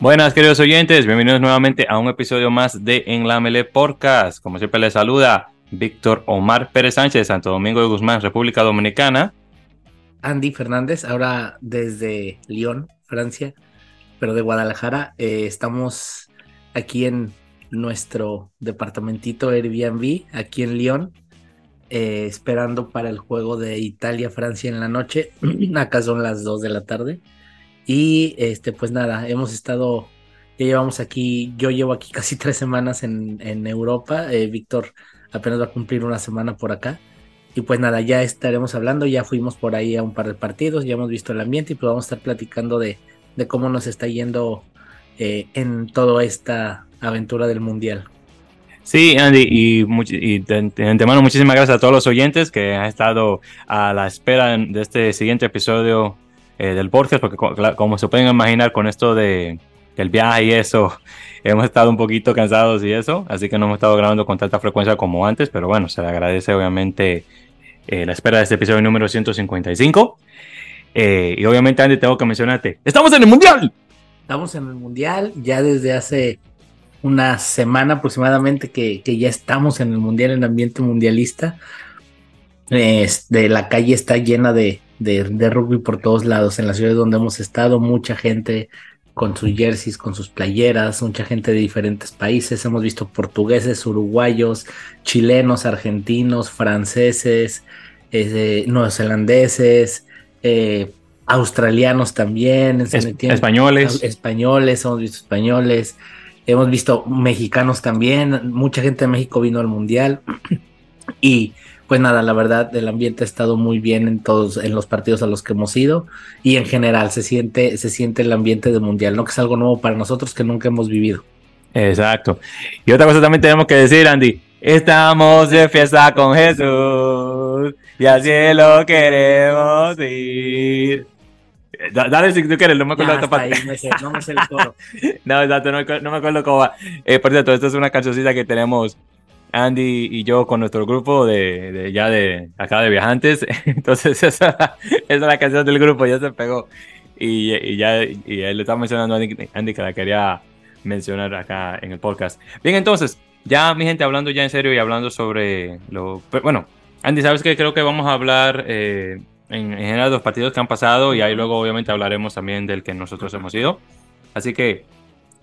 Buenas, queridos oyentes, bienvenidos nuevamente a un episodio más de En la Mele Podcast. Como siempre, les saluda Víctor Omar Pérez Sánchez, Santo Domingo de Guzmán, República Dominicana. Andy Fernández, ahora desde Lyon, Francia, pero de Guadalajara. Eh, estamos aquí en nuestro departamentito Airbnb, aquí en Lyon, eh, esperando para el juego de Italia-Francia en la noche. Acá son las 2 de la tarde. Y este, pues nada, hemos estado, ya llevamos aquí, yo llevo aquí casi tres semanas en, Europa, eh, Víctor apenas va a cumplir una semana por acá. Y pues nada, ya estaremos hablando, ya fuimos por ahí a un par de partidos, ya hemos visto el ambiente y pues vamos a estar platicando de, de cómo nos está yendo eh, en toda esta aventura del Mundial. Sí, Andy, y, y de, de, antemano muchísimas gracias a todos los oyentes que han estado a la espera de este siguiente episodio eh, del podcast, porque como se pueden imaginar con esto de el viaje y eso, hemos estado un poquito cansados y eso, así que no hemos estado grabando con tanta frecuencia como antes, pero bueno, se le agradece obviamente eh, la espera de este episodio número 155. Eh, y obviamente, Andy, tengo que mencionarte, ¡estamos en el Mundial! Estamos en el Mundial ya desde hace una semana aproximadamente que, que ya estamos en el Mundial, en ambiente mundialista. de la calle está llena de, de, de, rugby por todos lados, en las ciudades donde hemos estado, mucha gente con sus jerseys, con sus playeras, mucha gente de diferentes países, hemos visto portugueses, uruguayos, chilenos, argentinos, franceses, eh, neozelandeses, eh, australianos también, es, españoles, españoles, hemos visto españoles, hemos visto mexicanos también, mucha gente de México vino al mundial. Y pues nada, la verdad, el ambiente ha estado muy bien en todos, en los partidos a los que hemos ido y en general se siente, se siente el ambiente de mundial, ¿no? Que es algo nuevo para nosotros que nunca hemos vivido. Exacto. Y otra cosa también tenemos que decir, Andy, estamos de fiesta con Jesús y así lo queremos ir. Dale si tú quieres, no me acuerdo de parte. Ahí, me sé, no me sé el coro. no, exacto, no, no, me acuerdo cómo va. Eh, por cierto, esta es una cancioncita que tenemos Andy y yo con nuestro grupo de, de ya de acá de viajantes. Entonces esa, es la canción del grupo, ya se pegó. Y, y ya y le estaba mencionando a Andy, Andy, que la quería mencionar acá en el podcast. Bien, entonces, ya mi gente hablando ya en serio y hablando sobre lo... Bueno, Andy, sabes que creo que vamos a hablar eh, en, en general de los partidos que han pasado y ahí luego obviamente hablaremos también del que nosotros hemos ido. Así que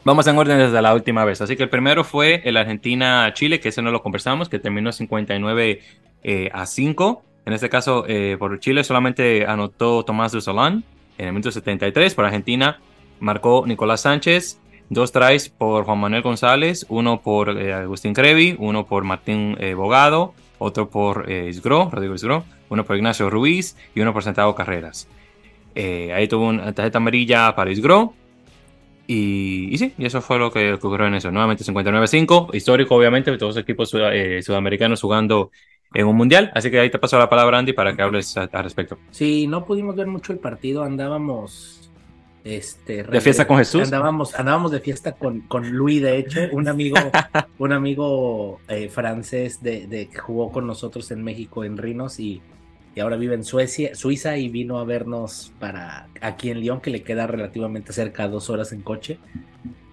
Vamos en orden desde la última vez. Así que el primero fue el Argentina-Chile, que ese no lo conversamos, que terminó 59 eh, a 5. En este caso, eh, por Chile solamente anotó Tomás de Solán en el minuto 73. Por Argentina marcó Nicolás Sánchez. Dos tries por Juan Manuel González, uno por eh, Agustín Crevi, uno por Martín Bogado, otro por Isgro, Rodrigo Isgro, uno por Ignacio Ruiz y uno por Santiago Carreras. ahí tuvo una tarjeta amarilla para Isgro, y, y, sí, y eso fue lo que ocurrió en eso. Nuevamente 59-5, histórico obviamente, todos los equipos eh, sudamericanos jugando en un mundial. Así que ahí te paso la palabra, Andy, para que hables al respecto. Sí, no pudimos ver mucho el partido, andábamos... Este, de fiesta con Jesús. Andábamos, andábamos de fiesta con, con Luis, de hecho, un amigo, un amigo eh, francés de, de, que jugó con nosotros en México en Rinos y y ahora vive en Suecia, Suiza y vino a vernos para aquí en Lyon, que le queda relativamente cerca, dos horas en coche.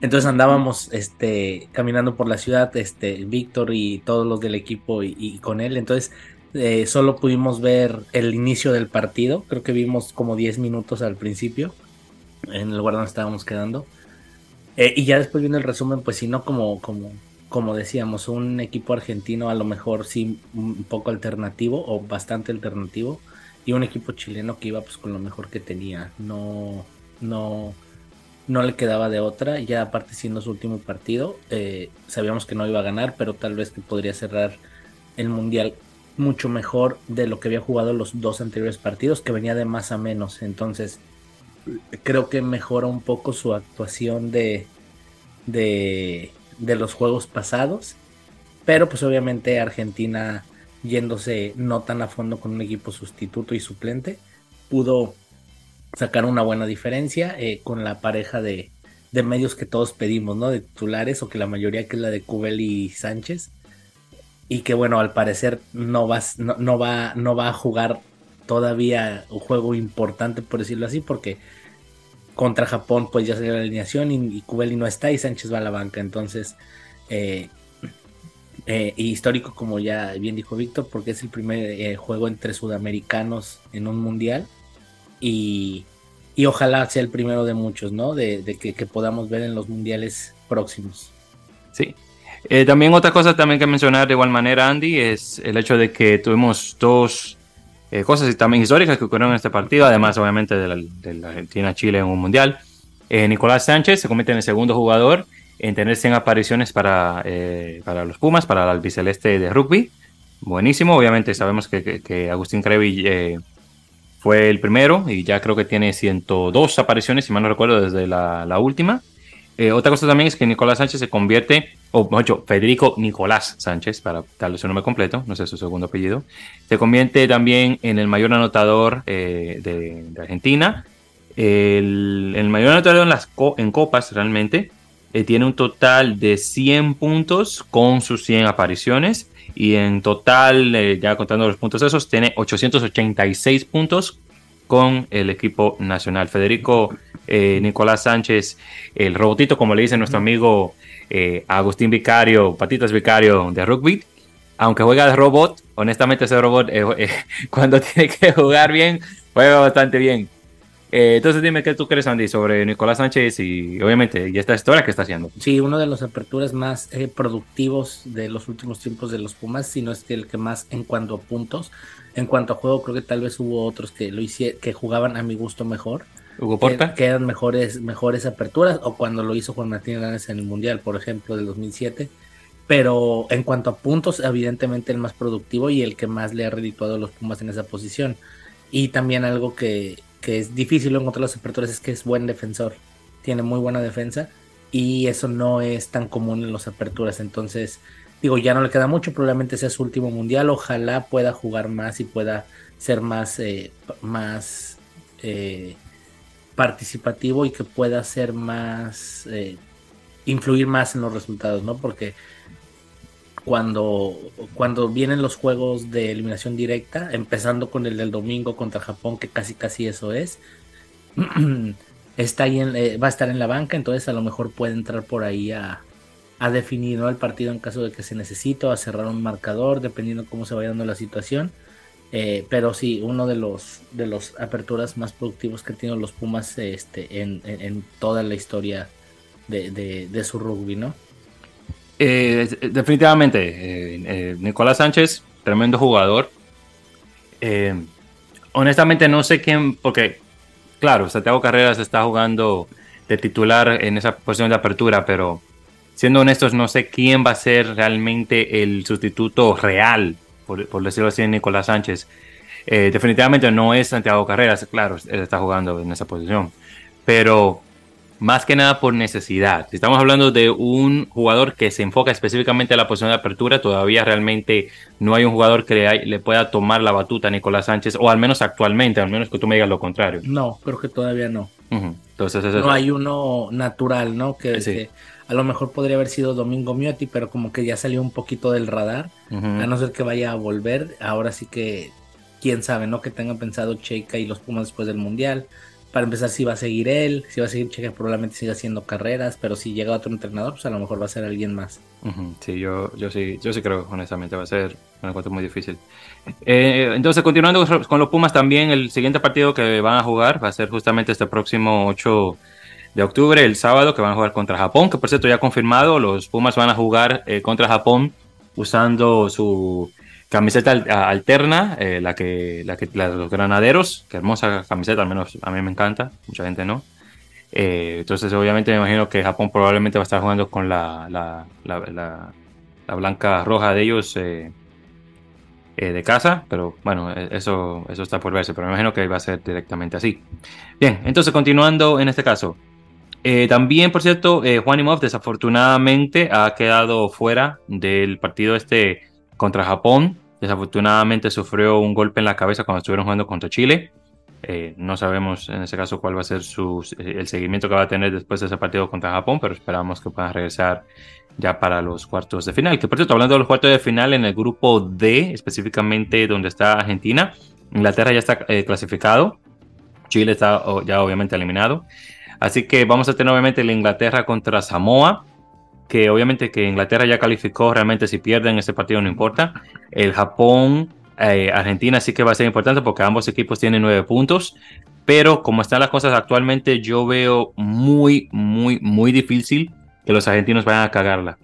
Entonces andábamos este, caminando por la ciudad, este, Víctor y todos los del equipo y, con él. Entonces eh, solo pudimos ver el inicio del partido. Creo que vimos como 10 minutos al principio, en el lugar donde estábamos quedando. Eh, y ya después viendo el resumen, pues si no como, como como decíamos, un equipo argentino a lo mejor sí un poco alternativo o bastante alternativo y un equipo chileno que iba pues con lo mejor que tenía. No, no, no le quedaba de otra. Ya aparte siendo su último partido, eh, sabíamos que no iba a ganar, pero tal vez que podría cerrar el mundial mucho mejor de lo que había jugado los dos anteriores partidos, que venía de más a menos. Entonces, creo que mejora un poco su actuación de, de de los juegos pasados. Pero pues obviamente Argentina yéndose no tan a fondo con un equipo sustituto y suplente, pudo sacar una buena diferencia eh, con la pareja de, de, medios que todos pedimos, ¿no? De titulares o que la mayoría que es la de Cubel y Sánchez. Y que bueno, al parecer no va, no, no, va, no va a jugar todavía un juego importante, por decirlo así, porque contra Japón pues ya salió la alineación y, y no está y Sánchez va a la banca. Entonces, eh, eh, histórico como ya bien dijo Víctor, porque es el primer eh, juego entre sudamericanos en un mundial y, y, ojalá sea el primero de muchos, ¿no? De, que, podamos ver en los mundiales próximos. Sí. Eh, también otra cosa también que mencionar de igual manera, Andy, es el hecho de que tuvimos dos eh, cosas también históricas que ocurrieron en este partido, además obviamente de la, Argentina-Chile en un mundial. Eh, Nicolás Sánchez se convierte en el segundo jugador en tener 100 apariciones para, eh, para los Pumas, para el albiceleste de rugby. Buenísimo, obviamente sabemos que, que, que Agustín Crevi eh, fue el primero y ya creo que tiene 102 apariciones, si mal no recuerdo, desde la, la última. Eh, otra cosa también es que Nicolás Sánchez se convierte, o mejor Federico Nicolás Sánchez, para darle su nombre completo, no sé su segundo apellido, se convierte también en el mayor anotador eh, de, Argentina. El, mayor anotador en, copas realmente. Eh, tiene un total de 100 puntos con sus 100 apariciones. Y en total, ya contando los puntos esos, tiene 886 puntos con el equipo nacional. Federico eh, Nicolás Sánchez, el robotito, como le dice nuestro amigo eh, Agustín Vicario, Patitas Vicario de rugby. Aunque juega de robot, honestamente ese robot eh, eh, cuando tiene que jugar bien, juega bastante bien. Eh, entonces dime qué tú crees, Andy, sobre Nicolás Sánchez y obviamente y esta historia que está haciendo. Sí, uno de los aperturas más eh, productivos de los últimos tiempos de los Pumas, si no es que el que más en cuanto a puntos. En cuanto a juego, creo que tal vez hubo otros que lo hice, que jugaban a mi gusto mejor. Hugo Porta. Que, que, eran mejores, mejores aperturas, o cuando lo hizo Juan Martín Hernández en el Mundial, por ejemplo, del 2007. Pero en cuanto a puntos, evidentemente el más productivo y el que más le ha redituado a los Pumas en esa posición. Y también algo que, que es difícil encontrar los aperturas es que es buen defensor. Tiene muy buena defensa y eso no es tan común en los aperturas. Entonces, digo, ya no le queda mucho, probablemente sea su último mundial. Ojalá pueda jugar más y pueda ser más, eh, más eh, participativo y que pueda ser más, eh, influir más en los resultados, ¿no? Porque cuando, cuando vienen los juegos de eliminación directa, empezando con el del domingo contra Japón, que casi casi eso es, está ahí en, va a estar en la banca, entonces a lo mejor puede entrar por ahí a, a definir el partido en caso de que se necesite o a cerrar un marcador, dependiendo cómo se vaya dando la situación. Eh, pero sí, uno de los de los aperturas más productivos que tienen los Pumas este, en, en, toda la historia de, de, su rugby, ¿no? Eh, definitivamente, eh, eh, Nicolás Sánchez, tremendo jugador. Honestamente no sé quién, porque claro, Santiago Carreras está jugando de titular en esa posición de apertura, pero siendo honestos no sé quién va a ser realmente el sustituto real, por, por decirlo así, Nicolás Sánchez. definitivamente no es Santiago Carreras, claro, él está jugando en esa posición, pero más que nada por necesidad. Si estamos hablando de un jugador que se enfoca específicamente a la posición de apertura, todavía realmente no hay un jugador que le, le, pueda tomar la batuta a Nicolás Sánchez, o al menos actualmente, al menos que tú me digas lo contrario. No, creo que todavía no. Uh -huh. Entonces, no hay uno natural, ¿no? Que, sí. que, a lo mejor podría haber sido Domingo Miotti, pero como que ya salió un poquito del radar, uh -huh. a no ser que vaya a volver. Ahora sí que, quién sabe, ¿no? Que tengan pensado Cheika y los Pumas después del Mundial para empezar si va a seguir él, si va a seguir Checa probablemente siga haciendo carreras, pero si llega otro entrenador, pues a lo mejor va a ser alguien más. Uh -huh. Sí, yo, yo sí, yo sí creo, honestamente, va a ser un encuentro muy difícil. Eh, entonces, continuando con los Pumas también, el siguiente partido que van a jugar va a ser justamente este próximo 8 de octubre, el sábado, que van a jugar contra Japón, que por cierto ya confirmado, los Pumas van a jugar eh, contra Japón usando su camiseta alterna, eh, la, que, la que de los granaderos, que hermosa camiseta, al menos a mí me encanta, mucha gente no. Eh, entonces, obviamente, me imagino que Japón probablemente va a estar jugando con la, la, la, la blanca roja de ellos de casa, pero bueno, eso, eso está por verse, pero me imagino que va a ser directamente así. Bien, entonces, continuando en este caso. Eh, también, por cierto, Juan Imov desafortunadamente ha quedado fuera del partido este contra Japón. Desafortunadamente sufrió un golpe en la cabeza cuando estuvieron jugando contra Chile. Eh, no sabemos en ese caso cuál va a ser su, el seguimiento que va a tener después de ese partido contra Japón, pero esperamos que puedan regresar ya para los cuartos de final. Que por cierto, hablando de los cuartos de final en el grupo D, específicamente donde está Argentina, Inglaterra ya está eh, clasificado, Chile está oh, ya obviamente eliminado. Así que vamos a tener obviamente la Inglaterra contra Samoa, que obviamente que Inglaterra ya calificó, realmente si pierden ese partido no importa. El Japón, eh, Argentina sí que va a ser importante porque ambos equipos tienen nueve puntos, pero como están las cosas actualmente, yo veo muy, muy, muy difícil que los argentinos vayan a cagarla.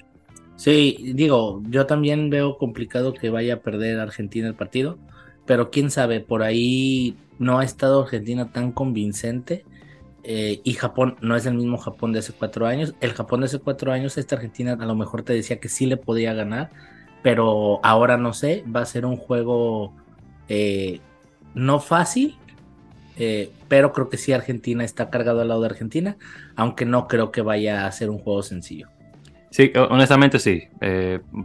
Sí, digo, yo también veo complicado que vaya a perder Argentina el partido, pero quién sabe, por ahí no ha estado Argentina tan convincente eh, y Japón no es el mismo Japón de hace cuatro años. El Japón de hace cuatro años, esta Argentina a lo mejor te decía que sí le podía ganar, pero ahora no sé, va a ser un juego eh, no fácil, eh, pero creo que sí Argentina está cargado al lado de Argentina, aunque no creo que vaya a ser un juego sencillo. Sí, honestamente sí.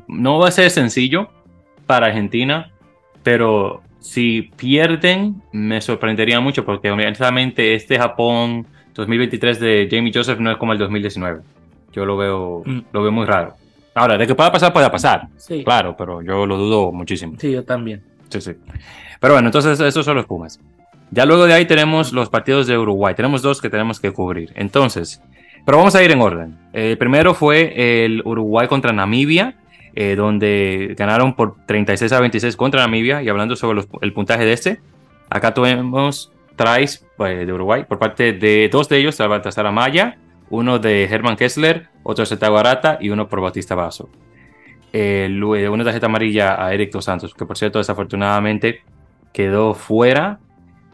no va a ser sencillo para Argentina, pero si pierden, me sorprendería mucho porque honestamente este Japón 2023 de Jamie Joseph no es como el 2019. Yo lo veo, mm. lo veo muy raro. Ahora, de que pueda pasar, puede pasar. Sí. Claro, pero yo lo dudo muchísimo. Sí, yo también. Sí, sí. Pero bueno, entonces esos son los Pumas. Ya luego de ahí tenemos los partidos de Uruguay. Tenemos dos que tenemos que cubrir. Entonces, pero vamos a ir en orden. El primero fue el Uruguay contra Namibia. Eh, donde ganaron por 36 a 26 contra Namibia. Y hablando sobre el puntaje de este, acá tuvimos tries pues, de Uruguay por parte de dos de ellos, Baltasar Amaya, uno de Herman Kessler, otro de Arata y uno por Batista Basso. Eh, una tarjeta amarilla a Eric Dos Santos, que por cierto desafortunadamente quedó fuera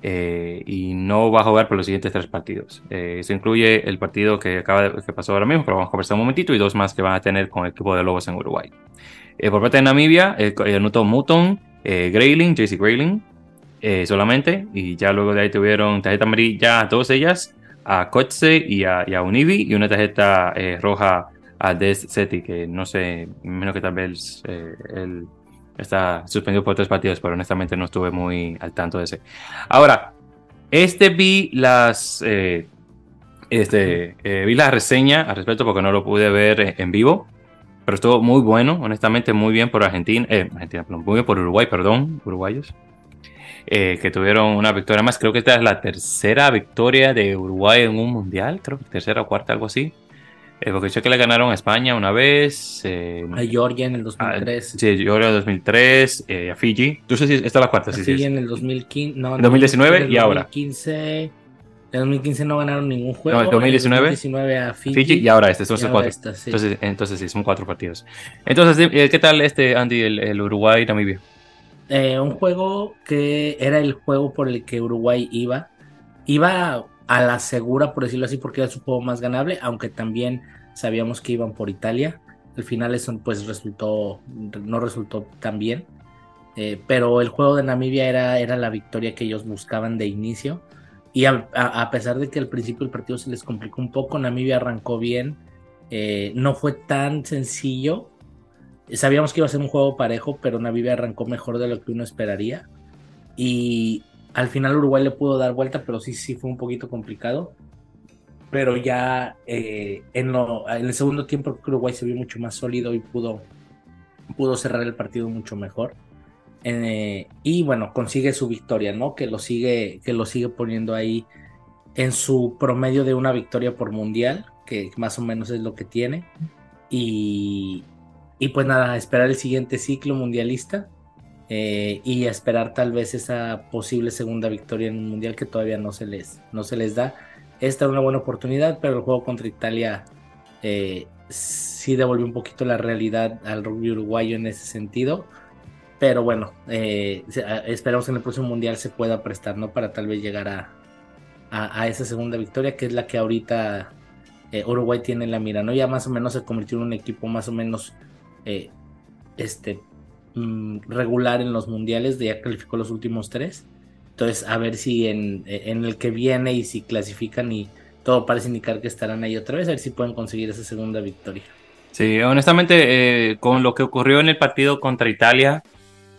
eh, y no va a jugar por los siguientes tres partidos. Eh, se incluye el partido que acaba de, que pasó ahora mismo, pero vamos a conversar un momentito, y dos más que van a tener con el equipo de Lobos en Uruguay. Eh, por parte de Namibia, el, el Nuto Muton, Grayling, JC Grayling, solamente, y ya luego de ahí tuvieron tarjeta amarilla a todas ellas, a Kotze y a, y a Univi, y una tarjeta roja a Des Seti, que no sé, menos que tal vez el Está suspendido por tres partidos, pero honestamente no estuve muy al tanto de ese. Ahora, este vi las. Eh, este, eh, vi la reseña al respecto porque no lo pude ver en vivo, pero estuvo muy bueno, honestamente, muy bien por Argentina, eh, Argentina muy bien por Uruguay, perdón, uruguayos, que tuvieron una victoria más. Creo que esta es la tercera victoria de Uruguay en un mundial, creo que tercera o cuarta, algo así. Eh, porque sé que le ganaron a España una vez. Eh, a Georgia en el 2003. A, sí, Georgia en el 2003. Eh, a Fiji. Tú sé si esta es la cuarta. Sí, Fiji sí, en el 2015. No, en 2019 y ahora. 2015, en 2015 no ganaron ningún juego. No, en 2019. 2019 a Fiji, Fiji. y ahora este. Son cuatro. Esta, sí. entonces, entonces sí, son cuatro partidos. Entonces, ¿qué tal este, Andy, el, el Uruguay-Namibia? Un juego que era el juego por el que Uruguay iba. Iba a la segura, por decirlo así, porque era su juego más ganable, aunque también sabíamos que iban por Italia. Al final eso pues resultó, no resultó tan bien. Eh, pero el juego de Namibia era, era la victoria que ellos buscaban de inicio. Y a, pesar de que al principio el partido se les complicó un poco, Namibia arrancó bien. Eh, no fue tan sencillo. Sabíamos que iba a ser un juego parejo, pero Namibia arrancó mejor de lo que uno esperaría. Y al final Uruguay le pudo dar vuelta, pero sí, sí fue un poquito complicado. Pero ya eh, en, el segundo tiempo Uruguay se vio mucho más sólido y pudo, pudo cerrar el partido mucho mejor. Eh, y bueno, consigue su victoria, ¿no? Que lo sigue, que lo sigue poniendo ahí en su promedio de una victoria por mundial, que más o menos es lo que tiene. Y, y pues nada, esperar el siguiente ciclo mundialista eh, y esperar tal vez esa posible segunda victoria en un mundial que todavía no se les, no se les da. Esta era una buena oportunidad, pero el juego contra Italia eh, sí devolvió un poquito la realidad al rugby uruguayo en ese sentido. Pero bueno, eh, esperamos que en el próximo mundial se pueda prestar, ¿no? Para tal vez llegar a, a, esa segunda victoria, que es la que ahorita Uruguay tiene en la mira, ¿no? Ya más o menos se convirtió en un equipo más o menos este, Mm, regular en los mundiales, ya calificó los últimos tres. Entonces, a ver si en, el que viene y si clasifican y todo parece indicar que estarán ahí otra vez, a ver si pueden conseguir esa segunda victoria. Sí, honestamente, eh, con lo que ocurrió en el partido contra Italia,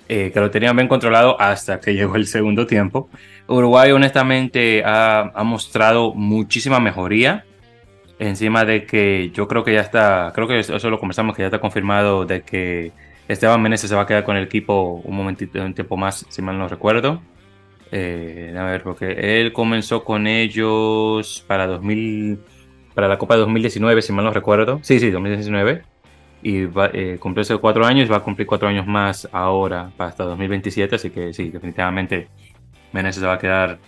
eh, que lo tenían bien controlado hasta que llegó el segundo tiempo, Uruguay honestamente ha, ha mostrado muchísima mejoría encima de que yo creo que ya está, creo que eso lo conversamos, que ya está confirmado de que Esteban Meneses se va a quedar con el equipo un momentito, un tiempo más, si mal no recuerdo. Eh, a ver, porque él comenzó con ellos para 2000, para la Copa de 2019, si mal no recuerdo. Sí, sí, 2019. Y va, eh, cumplió hace cuatro años, va a cumplir cuatro años más ahora, hasta 2027. Así que sí, definitivamente Menezes se va a quedar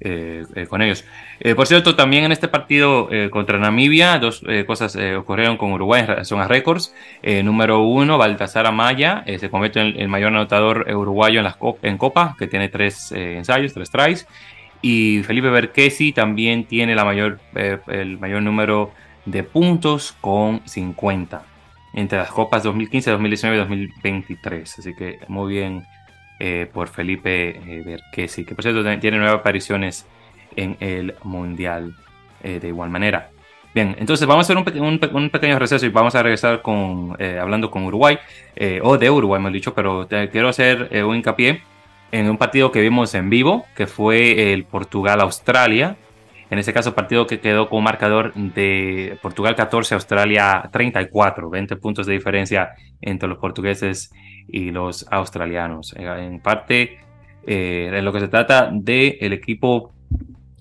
eh, eh, con ellos. Eh, por cierto, también en este partido contra Namibia, dos cosas ocurrieron con Uruguay en relación a récords. número uno, Baltasar Amaya se convierte en el mayor anotador uruguayo en, las en Copa, que tiene tres ensayos, tres tries. Y Felipe Berquesi también tiene la mayor, el mayor número de puntos con 50 entre las copas 2015, 2019 y 2023. Así que muy bien eh, por Felipe eh, que por cierto tiene nueve apariciones en el Mundial eh, de igual manera. Bien, entonces vamos a hacer un, un, pequeño receso y vamos a regresar con, hablando con Uruguay, o de Uruguay, hemos dicho, pero quiero hacer un hincapié en un partido que vimos en vivo, que fue el Portugal-Australia. En ese caso, partido que quedó con marcador de Portugal 14, Australia 34, 20 puntos de diferencia entre los portugueses y los australianos. Eh, en parte, eh, en lo que se trata del el equipo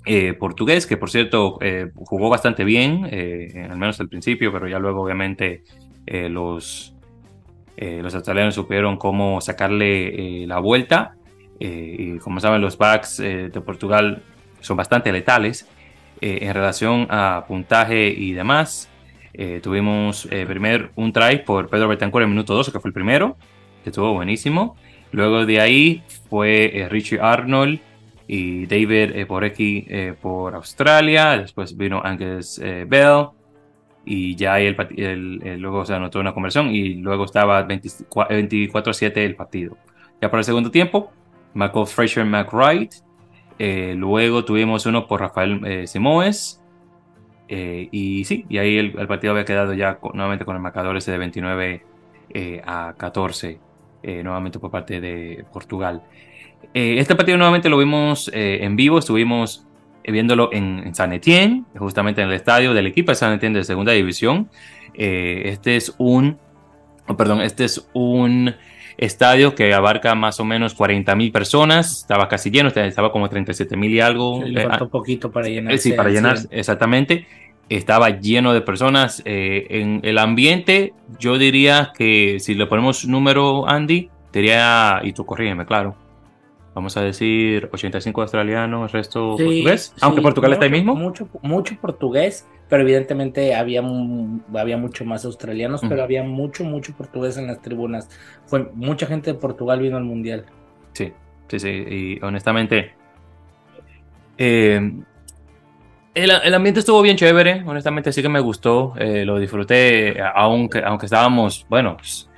eh, portugués, que por cierto jugó bastante bien, al menos al principio, pero ya luego obviamente los, los australianos supieron cómo sacarle la vuelta. y como saben, los backs de Portugal son bastante letales en relación a puntaje y demás. tuvimos primero un try por Pedro Betancourt en minuto 12, que fue el primero que estuvo buenísimo. Luego de ahí fue eh, Richie Arnold y David eh, Borecki eh, por Australia. Después vino Angus Bell. Y ya ahí el, luego se anotó una conversión y luego estaba 24-7 el partido. Ya para el segundo tiempo, Michael Fraser McWright. Luego tuvimos uno por Rafael Simoes. y sí, y ahí el, partido había quedado ya nuevamente con el marcador ese de 29 a 14. Eh, nuevamente por parte de Portugal. Eh, este partido nuevamente lo vimos eh, en vivo, estuvimos viéndolo en, San Etienne, justamente en el estadio del equipo de San Etienne de segunda división. este es un, oh, perdón, este es un estadio que abarca más o menos 40 mil personas, estaba casi lleno, estaba como 37 mil y algo. le falta un poquito para llenar. Sí, para llenar, exactamente estaba lleno de personas. Eh, en el ambiente, yo diría que si le ponemos número, Andy, diría, y tú corrígeme, claro. Vamos a decir 85 australianos, el resto portugués. Aunque Portugal está ahí mismo. Mucho, mucho portugués, pero evidentemente había, había mucho más australianos, pero había mucho, mucho portugués en las tribunas. Fue, mucha gente de Portugal vino al mundial. Sí, sí, sí. Y honestamente, eh, el, ambiente estuvo bien chévere, honestamente sí que me gustó, eh, lo disfruté, aunque, aunque estábamos, bueno, pues,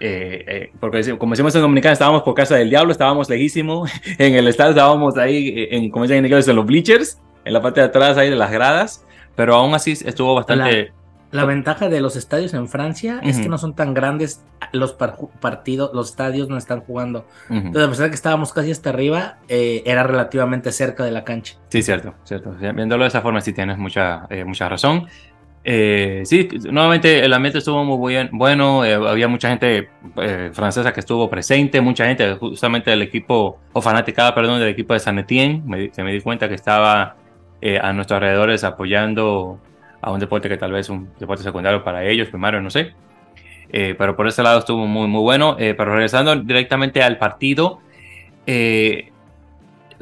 eh, eh, porque como decimos en Dominicana, estábamos por casa del diablo, estábamos lejísimo, en el estadio estábamos ahí, en, como dicen en inglés, en los bleachers, en la parte de atrás ahí de las gradas, pero aún así estuvo bastante... La ventaja de los estadios en Francia es que no son tan grandes los partidos, los estadios no están jugando. Entonces, a pesar de que estábamos casi hasta arriba, eh, era relativamente cerca de la cancha. Sí, cierto, cierto. Viéndolo de esa forma, sí tienes mucha, eh, mucha razón. Eh, sí, nuevamente el ambiente estuvo muy bien, bueno, había mucha gente francesa que estuvo presente, mucha gente justamente del equipo, o fanaticada, perdón, del equipo de San Etienne, me, me di cuenta que estaba a nuestros alrededores apoyando a un deporte que tal vez es un deporte secundario para ellos, primario, no sé. Eh, pero por ese lado estuvo muy, muy bueno. Eh, pero regresando directamente al partido, eh,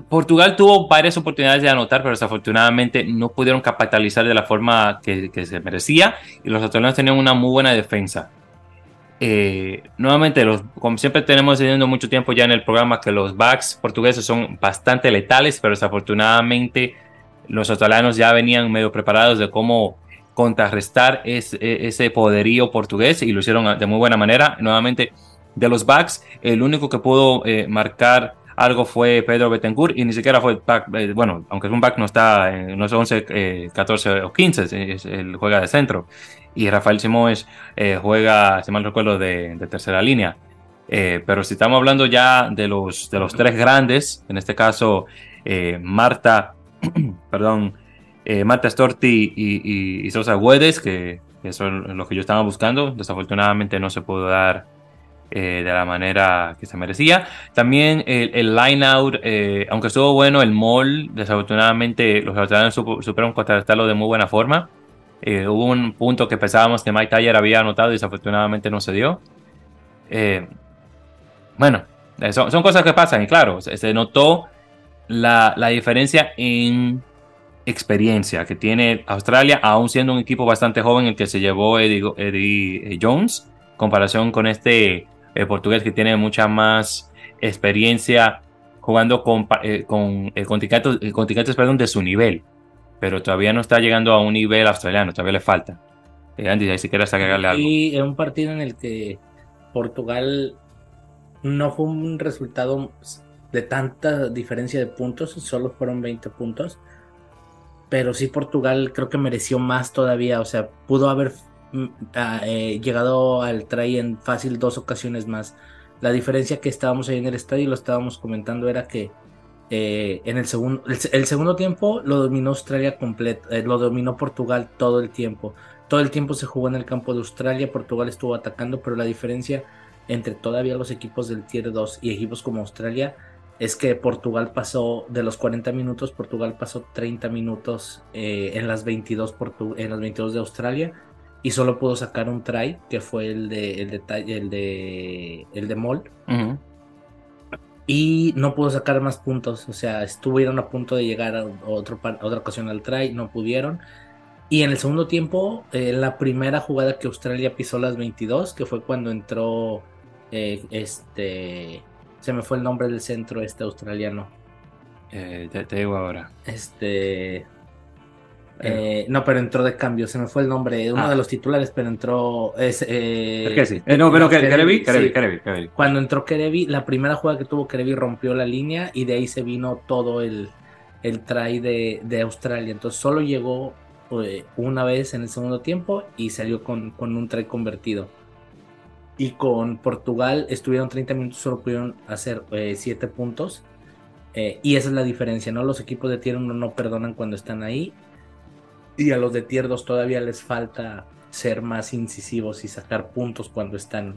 Portugal tuvo varias oportunidades de anotar, pero desafortunadamente no pudieron capitalizar de la forma que, se merecía y los australianos tenían una muy buena defensa. nuevamente, los, como siempre tenemos teniendo mucho tiempo ya en el programa que los backs portugueses son bastante letales, pero desafortunadamente los australianos ya venían medio preparados de cómo contrarrestar e, ese poderío portugués y lo hicieron de muy buena manera. Nuevamente, de los backs, el único que pudo eh, marcar algo fue Pedro Betancourt y ni siquiera fue back, eh, bueno, aunque es un back no está, en, no es 11, 14 eh, o 15, es, él juega de centro. Y Rafael Simóes juega, si mal recuerdo, de, tercera línea. pero si estamos hablando ya de los, de los tres grandes, en este caso Marta perdón, eh, Marta Storti y, Sosa Guedes, que, son los que yo estaba buscando. Desafortunadamente no se pudo dar de la manera que se merecía. También el, el line out, aunque estuvo bueno, el mall, desafortunadamente los australianos supieron contrarrestarlo de muy buena forma. hubo un punto que pensábamos que Mike Tyler había anotado y desafortunadamente no se dio. bueno, son, cosas que pasan y claro, se, notó la, la diferencia en experiencia que tiene Australia, aún siendo un equipo bastante joven el que se llevó Eddie, Eddie Jones, comparación con este eh, portugués que tiene mucha más experiencia jugando con, eh, con eh, continentes, perdón, de su nivel, pero todavía no está llegando a un nivel australiano, todavía le falta. Andy, quieres agregarle algo. Y es un partido en el que Portugal no fue un resultado de tanta diferencia de puntos, solo fueron 20 puntos pero sí Portugal creo que mereció más todavía, o sea, pudo haber eh, llegado al try en fácil dos ocasiones más. La diferencia que estábamos ahí en el estadio lo estábamos comentando era que eh, en el segundo, el, segundo tiempo lo dominó Australia completo, eh, lo dominó Portugal todo el tiempo. Todo el tiempo se jugó en el campo de Australia, Portugal estuvo atacando, pero la diferencia entre todavía los equipos del Tier 2 y equipos como Australia es que Portugal pasó de los 40 minutos, Portugal pasó 30 minutos en, las 22 en las 22 de Australia y solo pudo sacar un try, que fue el de el de el de, el de Moll. Y no pudo sacar más puntos, o sea, estuvieron a punto de llegar a, otro, otra ocasión al try, no pudieron. Y en el segundo tiempo, en la primera jugada que Australia pisó las 22, que fue cuando entró eh, este se me fue el nombre del centro este australiano. Eh, te, digo ahora. Este. Eh. Eh, no, pero entró de cambio, se me fue el nombre, uno ah. de los titulares, pero entró. Es, eh, sí? no, pero Kerevi, Kerevi, Cuando entró Kerevi, la primera jugada que tuvo Kerevi rompió la línea y de ahí se vino todo el, el try de, de Australia. Entonces solo llegó una vez en el segundo tiempo y salió con, con un try convertido y con Portugal estuvieron 30 minutos, solo pudieron hacer 7 eh, puntos. Eh, y esa es la diferencia, ¿no? Los equipos de tier 1 no perdonan cuando están ahí. Y a los de tier 2 todavía les falta ser más incisivos y sacar puntos cuando están.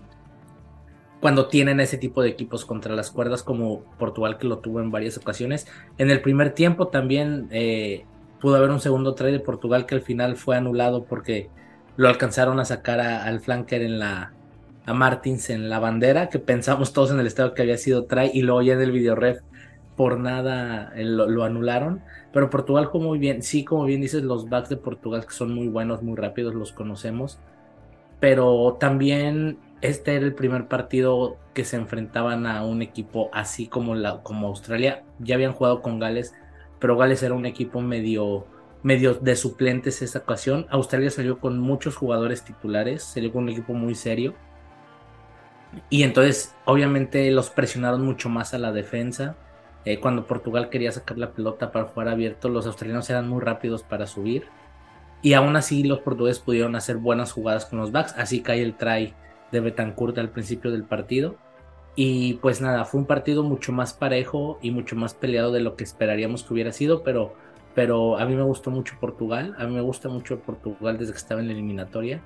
Cuando tienen ese tipo de equipos contra las cuerdas, como Portugal que lo tuvo en varias ocasiones. En el primer tiempo también eh, pudo haber un segundo try de Portugal que al final fue anulado porque lo alcanzaron a sacar al flanker en la, a Martins en la bandera, que pensamos todos en el estado que había sido try, y luego ya en el videoref por nada eh, lo, anularon. Pero Portugal jugó muy bien. Sí, como bien dices, los backs de Portugal que son muy buenos, muy rápidos, los conocemos. Pero también este era el primer partido que se enfrentaban a un equipo así como, la, como Australia. Ya habían jugado con Gales, pero Gales era un equipo medio, medio de suplentes esa ocasión. Australia salió con muchos jugadores titulares, salió con un equipo muy serio y entonces, obviamente, los presionaron mucho más a la defensa. Eh, cuando Portugal quería sacar la pelota para jugar abierto, los australianos eran muy rápidos para subir. Y aún así, los portugueses pudieron hacer buenas jugadas con los backs. Así cae el try de Betancourt al principio del partido. Y pues nada, fue un partido mucho más parejo y mucho más peleado de lo que esperaríamos que hubiera sido, pero, pero a mí me gustó mucho Portugal, a mí me gusta mucho Portugal desde que estaba en la eliminatoria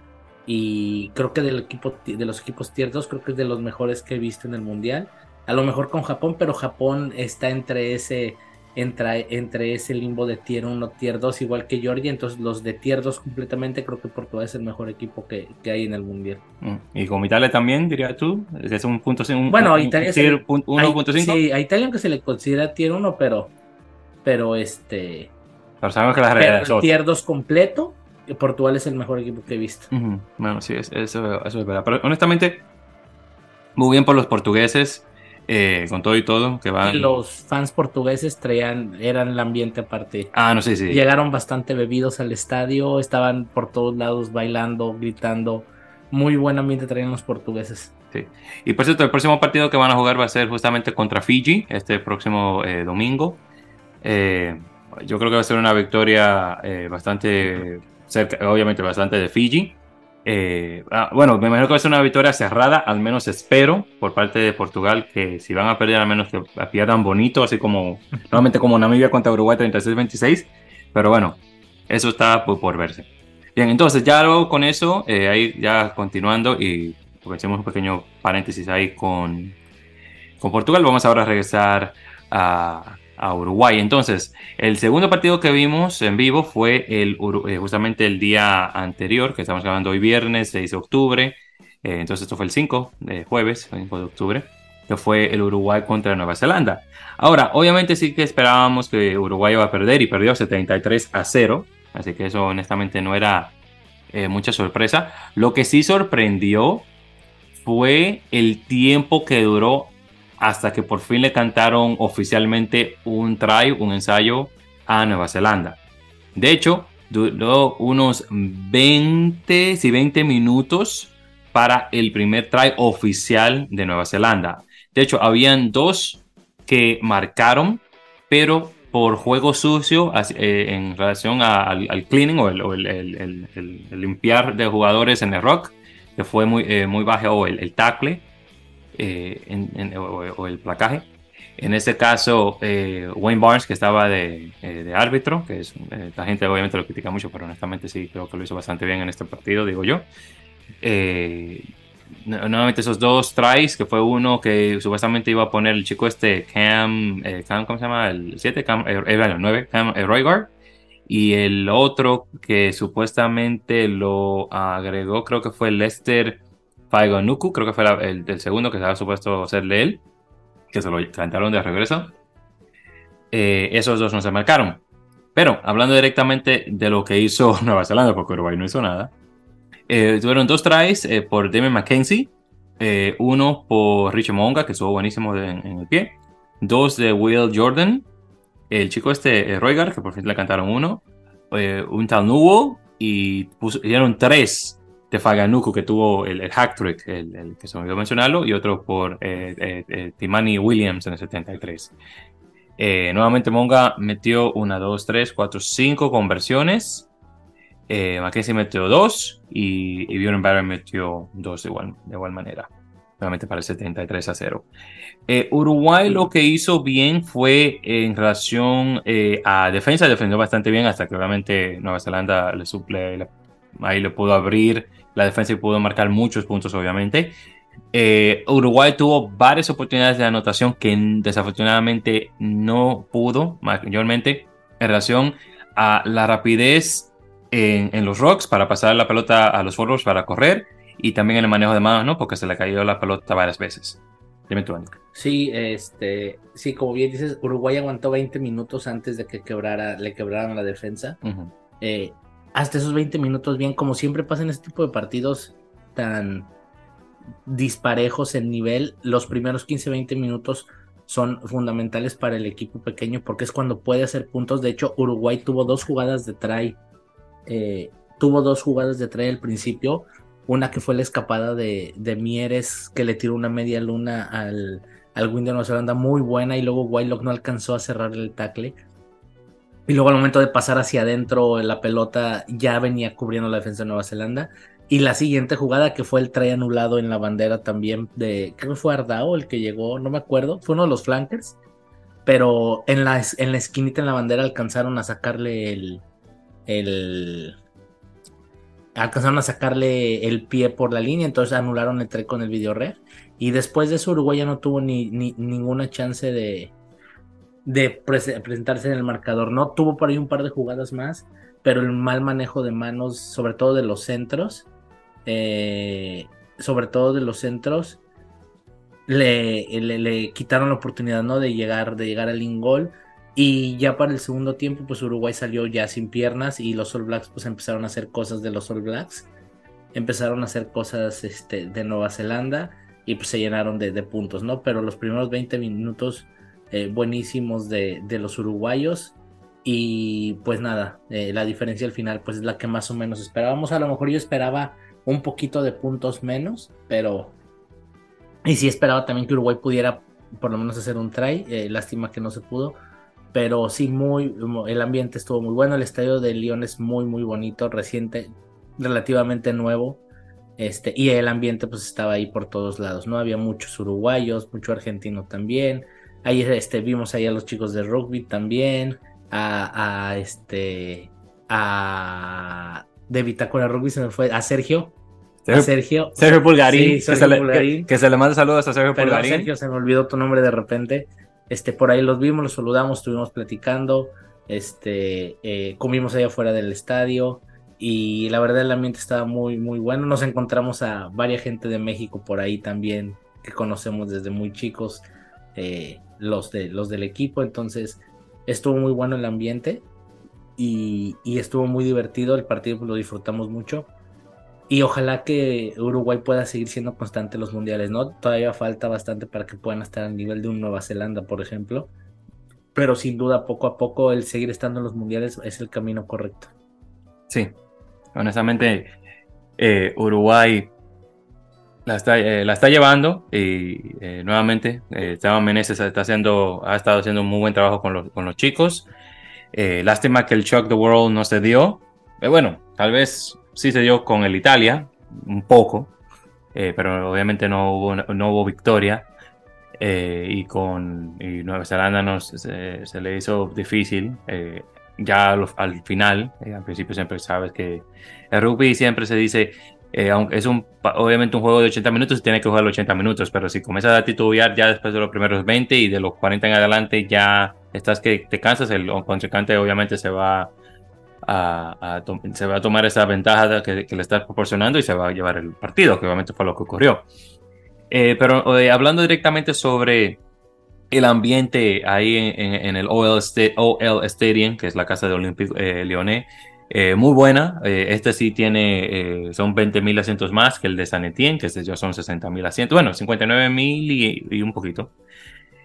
y creo que del equipo de los equipos tier 2 creo que es de los mejores que he visto en el mundial. A lo mejor con Japón, pero Japón está entre ese entre, entre ese limbo de tier 1, tier 2, igual que Georgia. Entonces, los de tier 2 completamente, creo que Portugal es el mejor equipo que, que hay en el mundial. Mm. Y como Italia también, dirías tú, es un punto un, Bueno, Italia. Tier 1.5. Sí, a Italia, aunque se le considera tier 1, pero, pero este. Pero sabemos que la realidad es tier 2 completo Portugal es el mejor equipo que he visto. Bueno, sí, eso, eso, es verdad. Pero honestamente, muy bien por los portugueses, eh, con todo y todo, que van... Los fans portugueses traían, eran el ambiente aparte. Ah, no sé, sí, Llegaron bastante bebidos al estadio, estaban por todos lados bailando, gritando. Muy buen ambiente traían los portugueses. Sí. Y por cierto, el próximo partido que van a jugar va a ser justamente contra Fiji, este próximo eh, domingo. Eh, yo creo que va a ser una victoria bastante obviamente bastante de Fiji. Eh, ah, bueno, me imagino que va a ser una victoria cerrada, al menos espero, por parte de Portugal, que si van a perder, al menos que pierdan bonito, así como nuevamente como Namibia contra Uruguay 36-26. Pero bueno, eso está por, verse. Bien, entonces ya luego con eso, eh, ahí ya continuando y hicimos un pequeño paréntesis ahí con, con Portugal, vamos ahora a regresar a, a Uruguay. Entonces, el segundo partido que vimos en vivo fue el, eh, justamente el día anterior, que estamos grabando hoy viernes 6 de octubre. Eh, entonces, esto fue el 5 de jueves, 5 de octubre, que fue el Uruguay contra Nueva Zelanda. Ahora, obviamente sí que esperábamos que Uruguay iba a perder y perdió 73 a 0. Así que eso honestamente no era eh, mucha sorpresa. Lo que sí sorprendió fue el tiempo que duró hasta que por fin le cantaron oficialmente un try, un ensayo a Nueva Zelanda. De hecho, duró unos 20, y 20 minutos para el primer try oficial de Nueva Zelanda. De hecho, habían dos que marcaron, pero por juego sucio eh, en relación al, cleaning o, el, limpiar de jugadores en el rock, que fue muy, eh, muy bajo el tackle eh, o, el placaje. En este caso, eh, Wayne Barnes, que estaba de, eh, árbitro, que es, la gente obviamente lo critica mucho, pero honestamente sí creo que lo hizo bastante bien en este partido, digo yo. nuevamente esos dos tries, que fue uno que supuestamente iba a poner el chico este Cam, Cam ¿cómo se llama? El 7, Cam, el 9, Cam Royguard. Y el otro que supuestamente lo agregó, creo que fue Lester Nuku, creo que fue el, segundo que había supuesto ser de él, que se lo cantaron de regreso. Eh, esos dos no se marcaron. Pero hablando directamente de lo que hizo Nueva Zelanda, porque Uruguay no hizo nada, eh, tuvieron dos tries eh, por Demi McKenzie, uno por Richie Monga, que estuvo buenísimo en, el pie, dos de Will Jordan, el chico este, Roygar, que por fin le cantaron uno, un tal Newell, y pusieron tres de Faganuku que tuvo el, el hack trick, el, que se me olvidó mencionarlo, y otro por eh, eh, eh, Timani Williams en el 73. nuevamente Monga metió una, dos, tres, cuatro, cinco conversiones. Mackenzie metió dos y, y Bjorn metió dos de igual, de igual manera. Nuevamente para el 73 a 0. Uruguay lo que hizo bien fue en relación a defensa, defendió bastante bien hasta que obviamente Nueva Zelanda le suple, ahí le pudo abrir la defensa pudo marcar muchos puntos, obviamente. Eh, Uruguay tuvo varias oportunidades de anotación que desafortunadamente no pudo, mayormente en relación a la rapidez en, los rocks para pasar la pelota a los forwards para correr y también en el manejo de manos, ¿no? Porque se le cayó la pelota varias veces. Dime tú, Sí, este, sí, como bien dices, Uruguay aguantó 20 minutos antes de que quebrara, le quebraran la defensa hasta esos 20 minutos bien, como siempre pasa en este tipo de partidos tan disparejos en nivel, los primeros 15-20 minutos son fundamentales para el equipo pequeño porque es cuando puede hacer puntos. De hecho, Uruguay tuvo dos jugadas de try. Eh, tuvo dos jugadas de try al principio. Una que fue la escapada de, Mieres que le tiró una media luna al, al Wind de Nueva Zelanda muy buena y luego Wylock no alcanzó a cerrar el tackle. Y luego al momento de pasar hacia adentro, la pelota ya venía cubriendo la defensa de Nueva Zelanda. Y la siguiente jugada, que fue el try anulado en la bandera también de, creo que fue Ardao el que llegó, no me acuerdo, fue uno de los flankers. Pero en la, en la esquinita en la bandera alcanzaron a sacarle el, el, alcanzaron a sacarle el pie por la línea, entonces anularon el try con el video red. Y después de eso Uruguay ya no tuvo ni, ni ninguna chance de, de presentarse en el marcador. No tuvo por ahí un par de jugadas más, pero el mal manejo de manos, sobre todo de los centros, eh, sobre todo de los centros, le, le, quitaron la oportunidad ¿no? de, llegar, de llegar al ingol. Y ya para el segundo tiempo, pues Uruguay salió ya sin piernas y los All Blacks pues empezaron a hacer cosas de los All Blacks. Empezaron a hacer cosas este, de Nueva Zelanda y pues se llenaron de, de puntos, ¿no? Pero los primeros 20 minutos eh, buenísimos de, los uruguayos. Y pues nada, eh, la diferencia al final pues es la que más o menos esperábamos. A lo mejor yo esperaba un poquito de puntos menos, pero... Y sí esperaba también que Uruguay pudiera por lo menos hacer un try. Eh, lástima que no se pudo. Pero sí, muy, el ambiente estuvo muy bueno. El estadio de Lyon es muy, muy bonito, reciente, relativamente nuevo. Este, y el ambiente pues estaba ahí por todos lados, ¿no? Había muchos uruguayos, mucho argentino también. Ahí este, vimos ahí a los chicos de rugby también, a, este, a de Bitácora Rugby se me fue, a Sergio. Sergio. Sergio Pulgarín. que, se Le, que, se le mande saludos a Sergio Pulgarín. Sergio, se me olvidó tu nombre de repente. Este, por ahí los vimos, los saludamos, estuvimos platicando. Este, eh, comimos allá afuera del estadio. Y la verdad el ambiente estaba muy, muy bueno. Nos encontramos a varias gente de México por ahí también, que conocemos desde muy chicos, eh, los, de, los del equipo. Entonces estuvo muy bueno el ambiente y, estuvo muy divertido. El partido lo disfrutamos mucho. Y ojalá que Uruguay pueda seguir siendo constante en los mundiales, ¿no? Todavía falta bastante para que puedan estar al nivel de un Nueva Zelanda, por ejemplo. Pero sin duda, poco a poco, el seguir estando en los mundiales es el camino correcto. Sí, honestamente, eh, Uruguay la está, eh, la está llevando y eh, nuevamente Esteban Meneses está haciendo, ha estado haciendo un muy buen trabajo con los, con los chicos. lástima que el Shock the World no se dio. bueno, tal vez sí se dio con el Italia, un poco, pero obviamente no hubo, no hubo victoria. y con y Nueva Zelanda nos, se, se le hizo difícil ya al, final, eh, al principio siempre sabes que el rugby siempre se dice, eh, es un, obviamente un juego de 80 minutos, tiene que jugar los 80 minutos, pero si comienzas a titubear ya después de los primeros 20 y de los 40 en adelante ya estás que te cansas, el contrincante obviamente se va a, se va a tomar esa ventaja que, le estás proporcionando y se va a llevar el partido, que obviamente fue lo que ocurrió. Eh, pero hablando directamente sobre el ambiente ahí en, el OL, Stadium, que es la casa de Olympique eh, Lyonnais, eh, muy buena. Eh, este sí tiene, son 20.000 asientos más que el de San Etienne, que este ya son 60.000 asientos. Bueno, 59.000 y, y un poquito.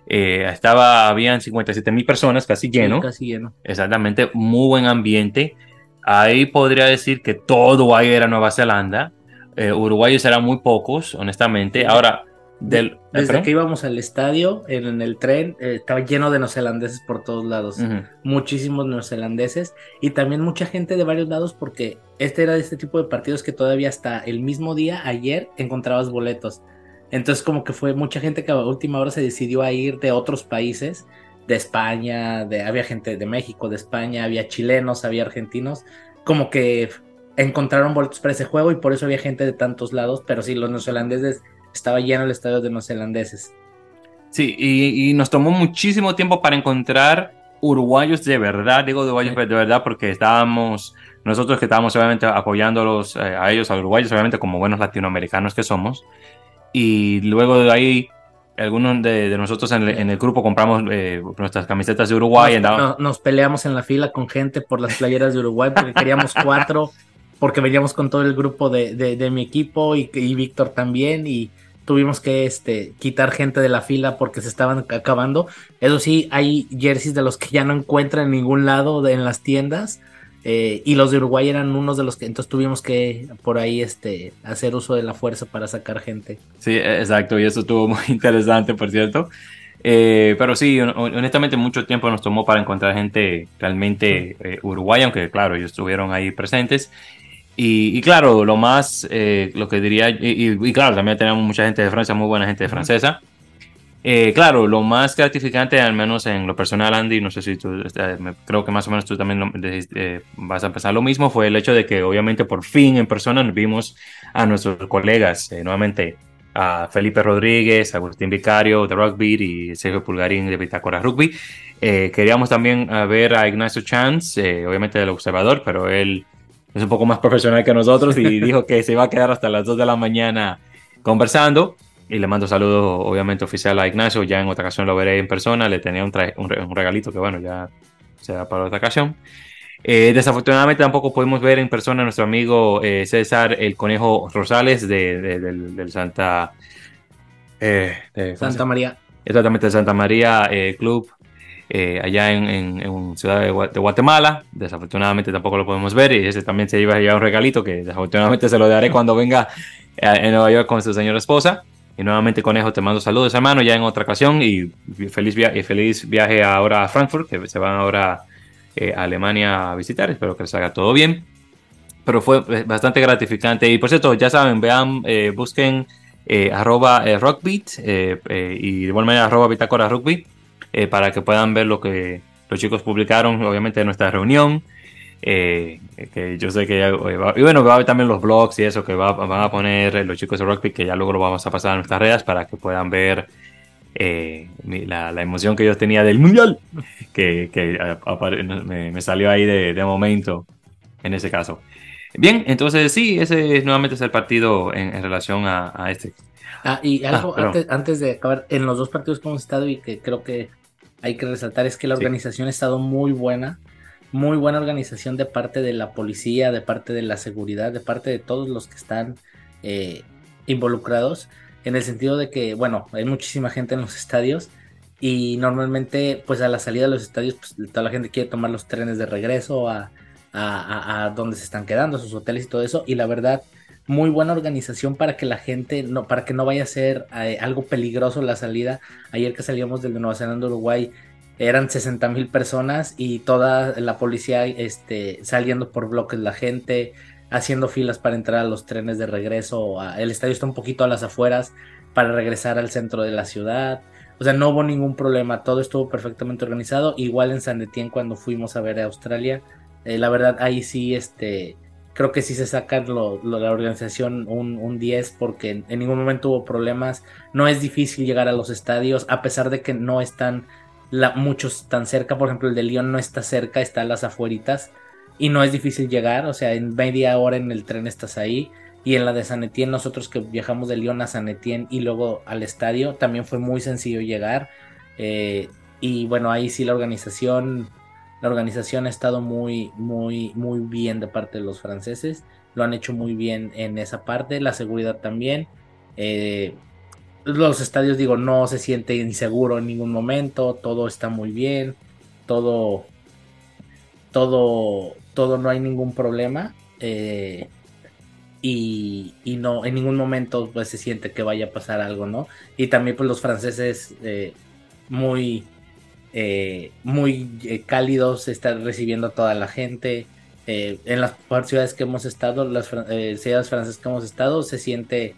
estaba, habían 57.000 personas, casi lleno. casi lleno. Exactamente, muy buen ambiente. Ahí podría decir que todo ahí era Nueva Zelanda. uruguayos eran muy pocos, honestamente. Ahora, desde que íbamos al estadio, en, el tren, eh, estaba lleno de neozelandeses por todos lados. Muchísimos neozelandeses y también mucha gente de varios lados porque este era de este tipo de partidos que todavía hasta el mismo día, ayer, encontrabas boletos. Entonces como que fue mucha gente que a última hora se decidió a ir de otros países, de España, de, había gente de México, de España, había chilenos, había argentinos, como que encontraron boletos para ese juego y por eso había gente de tantos lados, pero sí, los neozelandeses estaba lleno el estadio de neozelandeses. Sí, y, nos tomó muchísimo tiempo para encontrar uruguayos de verdad, digo de uruguayos de verdad porque estábamos, nosotros que estábamos obviamente apoyándolos eh, a ellos, a los uruguayos, obviamente como buenos latinoamericanos que somos, y luego de ahí algunos de, nosotros en el, grupo compramos eh, nuestras camisetas de Uruguay. Nos, nos, peleamos en la fila con gente por las playeras de Uruguay porque queríamos cuatro, porque veníamos con todo el grupo de, de, mi equipo y, y Víctor también y tuvimos que este, quitar gente de la fila porque se estaban acabando. Eso sí, hay jerseys de los que ya no encuentran en ningún lado en las tiendas. Eh, y los de Uruguay eran unos de los que entonces tuvimos que por ahí este, hacer uso de la fuerza para sacar gente. Sí, exacto, y eso estuvo muy interesante, por cierto. Eh, pero sí, honestamente mucho tiempo nos tomó para encontrar gente realmente eh, uruguaya, aunque claro, ellos estuvieron ahí presentes. Y, claro, lo más, eh, lo que diría, y, claro, también tenemos mucha gente de Francia, muy buena gente francesa. Eh, claro, lo más gratificante, al menos en lo personal, Andy, no sé si tú, este, creo que más o menos tú también eh, vas a empezar lo mismo, fue el hecho de que obviamente por fin en persona nos vimos a nuestros colegas, nuevamente a Felipe Rodríguez, Agustín Vicario de Rugby y Sergio Pulgarín de Bitácora Rugby. queríamos también ver a Ignacio Chance, obviamente del observador, pero él es un poco más profesional que nosotros y dijo que se iba a quedar hasta las 2 de la mañana conversando. Y le mando saludos, obviamente, oficial a Ignacio. Ya en otra ocasión lo veré en persona. Le tenía un, un, regalito que, bueno, ya será para otra ocasión. Eh, desafortunadamente tampoco pudimos ver en persona a nuestro amigo eh, César el Conejo Rosales de, del, Santa... Eh, Santa María. Exactamente, Santa María Club eh, allá en, en, Ciudad de, Guatemala. Desafortunadamente tampoco lo podemos ver y ese también se iba a llevar un regalito que desafortunadamente se lo daré cuando venga eh, en Nueva York con su señora esposa. Y nuevamente, Conejo, te mando saludos, hermano, ya en otra ocasión. Y feliz, viaje, feliz viaje ahora a Frankfurt, que se van ahora eh, a Alemania a visitar. Espero que les haga todo bien. Pero fue bastante gratificante. Y por cierto, ya saben, vean, busquen arroba rockbeat y de igual manera arroba bitácora rugby eh, para que puedan ver lo que los chicos publicaron, obviamente, de nuestra reunión. Eh, que yo sé que ya, y bueno, va a haber también los blogs y eso que va, van a poner los chicos de rugby, que ya luego lo vamos a pasar a nuestras redes para que puedan ver eh, la, la, emoción que yo tenía del mundial, que, que me, me, salió ahí de, de, momento en ese caso. Bien, entonces sí, ese nuevamente es el partido en, en relación a, a, este. Ah, y algo ah, antes, antes, de acabar, en los dos partidos que hemos estado y que creo que hay que resaltar es que la organización sí. ha estado muy buena muy buena organización de parte de la policía, de parte de la seguridad, de parte de todos los que están eh, involucrados, en el sentido de que, bueno, hay muchísima gente en los estadios y normalmente, pues a la salida de los estadios, pues toda la gente quiere tomar los trenes de regreso a, a, a, donde se están quedando, a sus hoteles y todo eso, y la verdad, muy buena organización para que la gente, no, para que no vaya a ser eh, algo peligroso la salida. Ayer que salíamos del de Nueva Zelanda, Uruguay, eran 60 mil personas y toda la policía este, saliendo por bloques la gente, haciendo filas para entrar a los trenes de regreso. el estadio está un poquito a las afueras para regresar al centro de la ciudad. O sea, no hubo ningún problema, todo estuvo perfectamente organizado. Igual en San Etienne cuando fuimos a ver a Australia, eh, la verdad ahí sí, este, creo que sí se saca la organización un, un 10 porque en, ningún momento hubo problemas. No es difícil llegar a los estadios, a pesar de que no están muchos tan cerca, por ejemplo el de Lyon no está cerca, está a las afueritas y no es difícil llegar, o sea, en media hora en el tren estás ahí. Y en la de San Etienne, nosotros que viajamos de Lyon a San Etienne y luego al estadio, también fue muy sencillo llegar. Eh, y bueno, ahí sí la organización, la organización ha estado muy, muy, muy bien de parte de los franceses. Lo han hecho muy bien en esa parte, la seguridad también. Eh, los estadios, digo, no se siente inseguro en ningún momento, todo está muy bien, todo, todo, todo, no hay ningún problema. Eh, y, no, en ningún momento pues se siente que vaya a pasar algo, ¿no? Y también pues los franceses eh, muy, eh, muy eh, cálidos, están recibiendo a toda la gente. Eh, en las ciudades que hemos estado, las ciudades francesas que hemos estado, se siente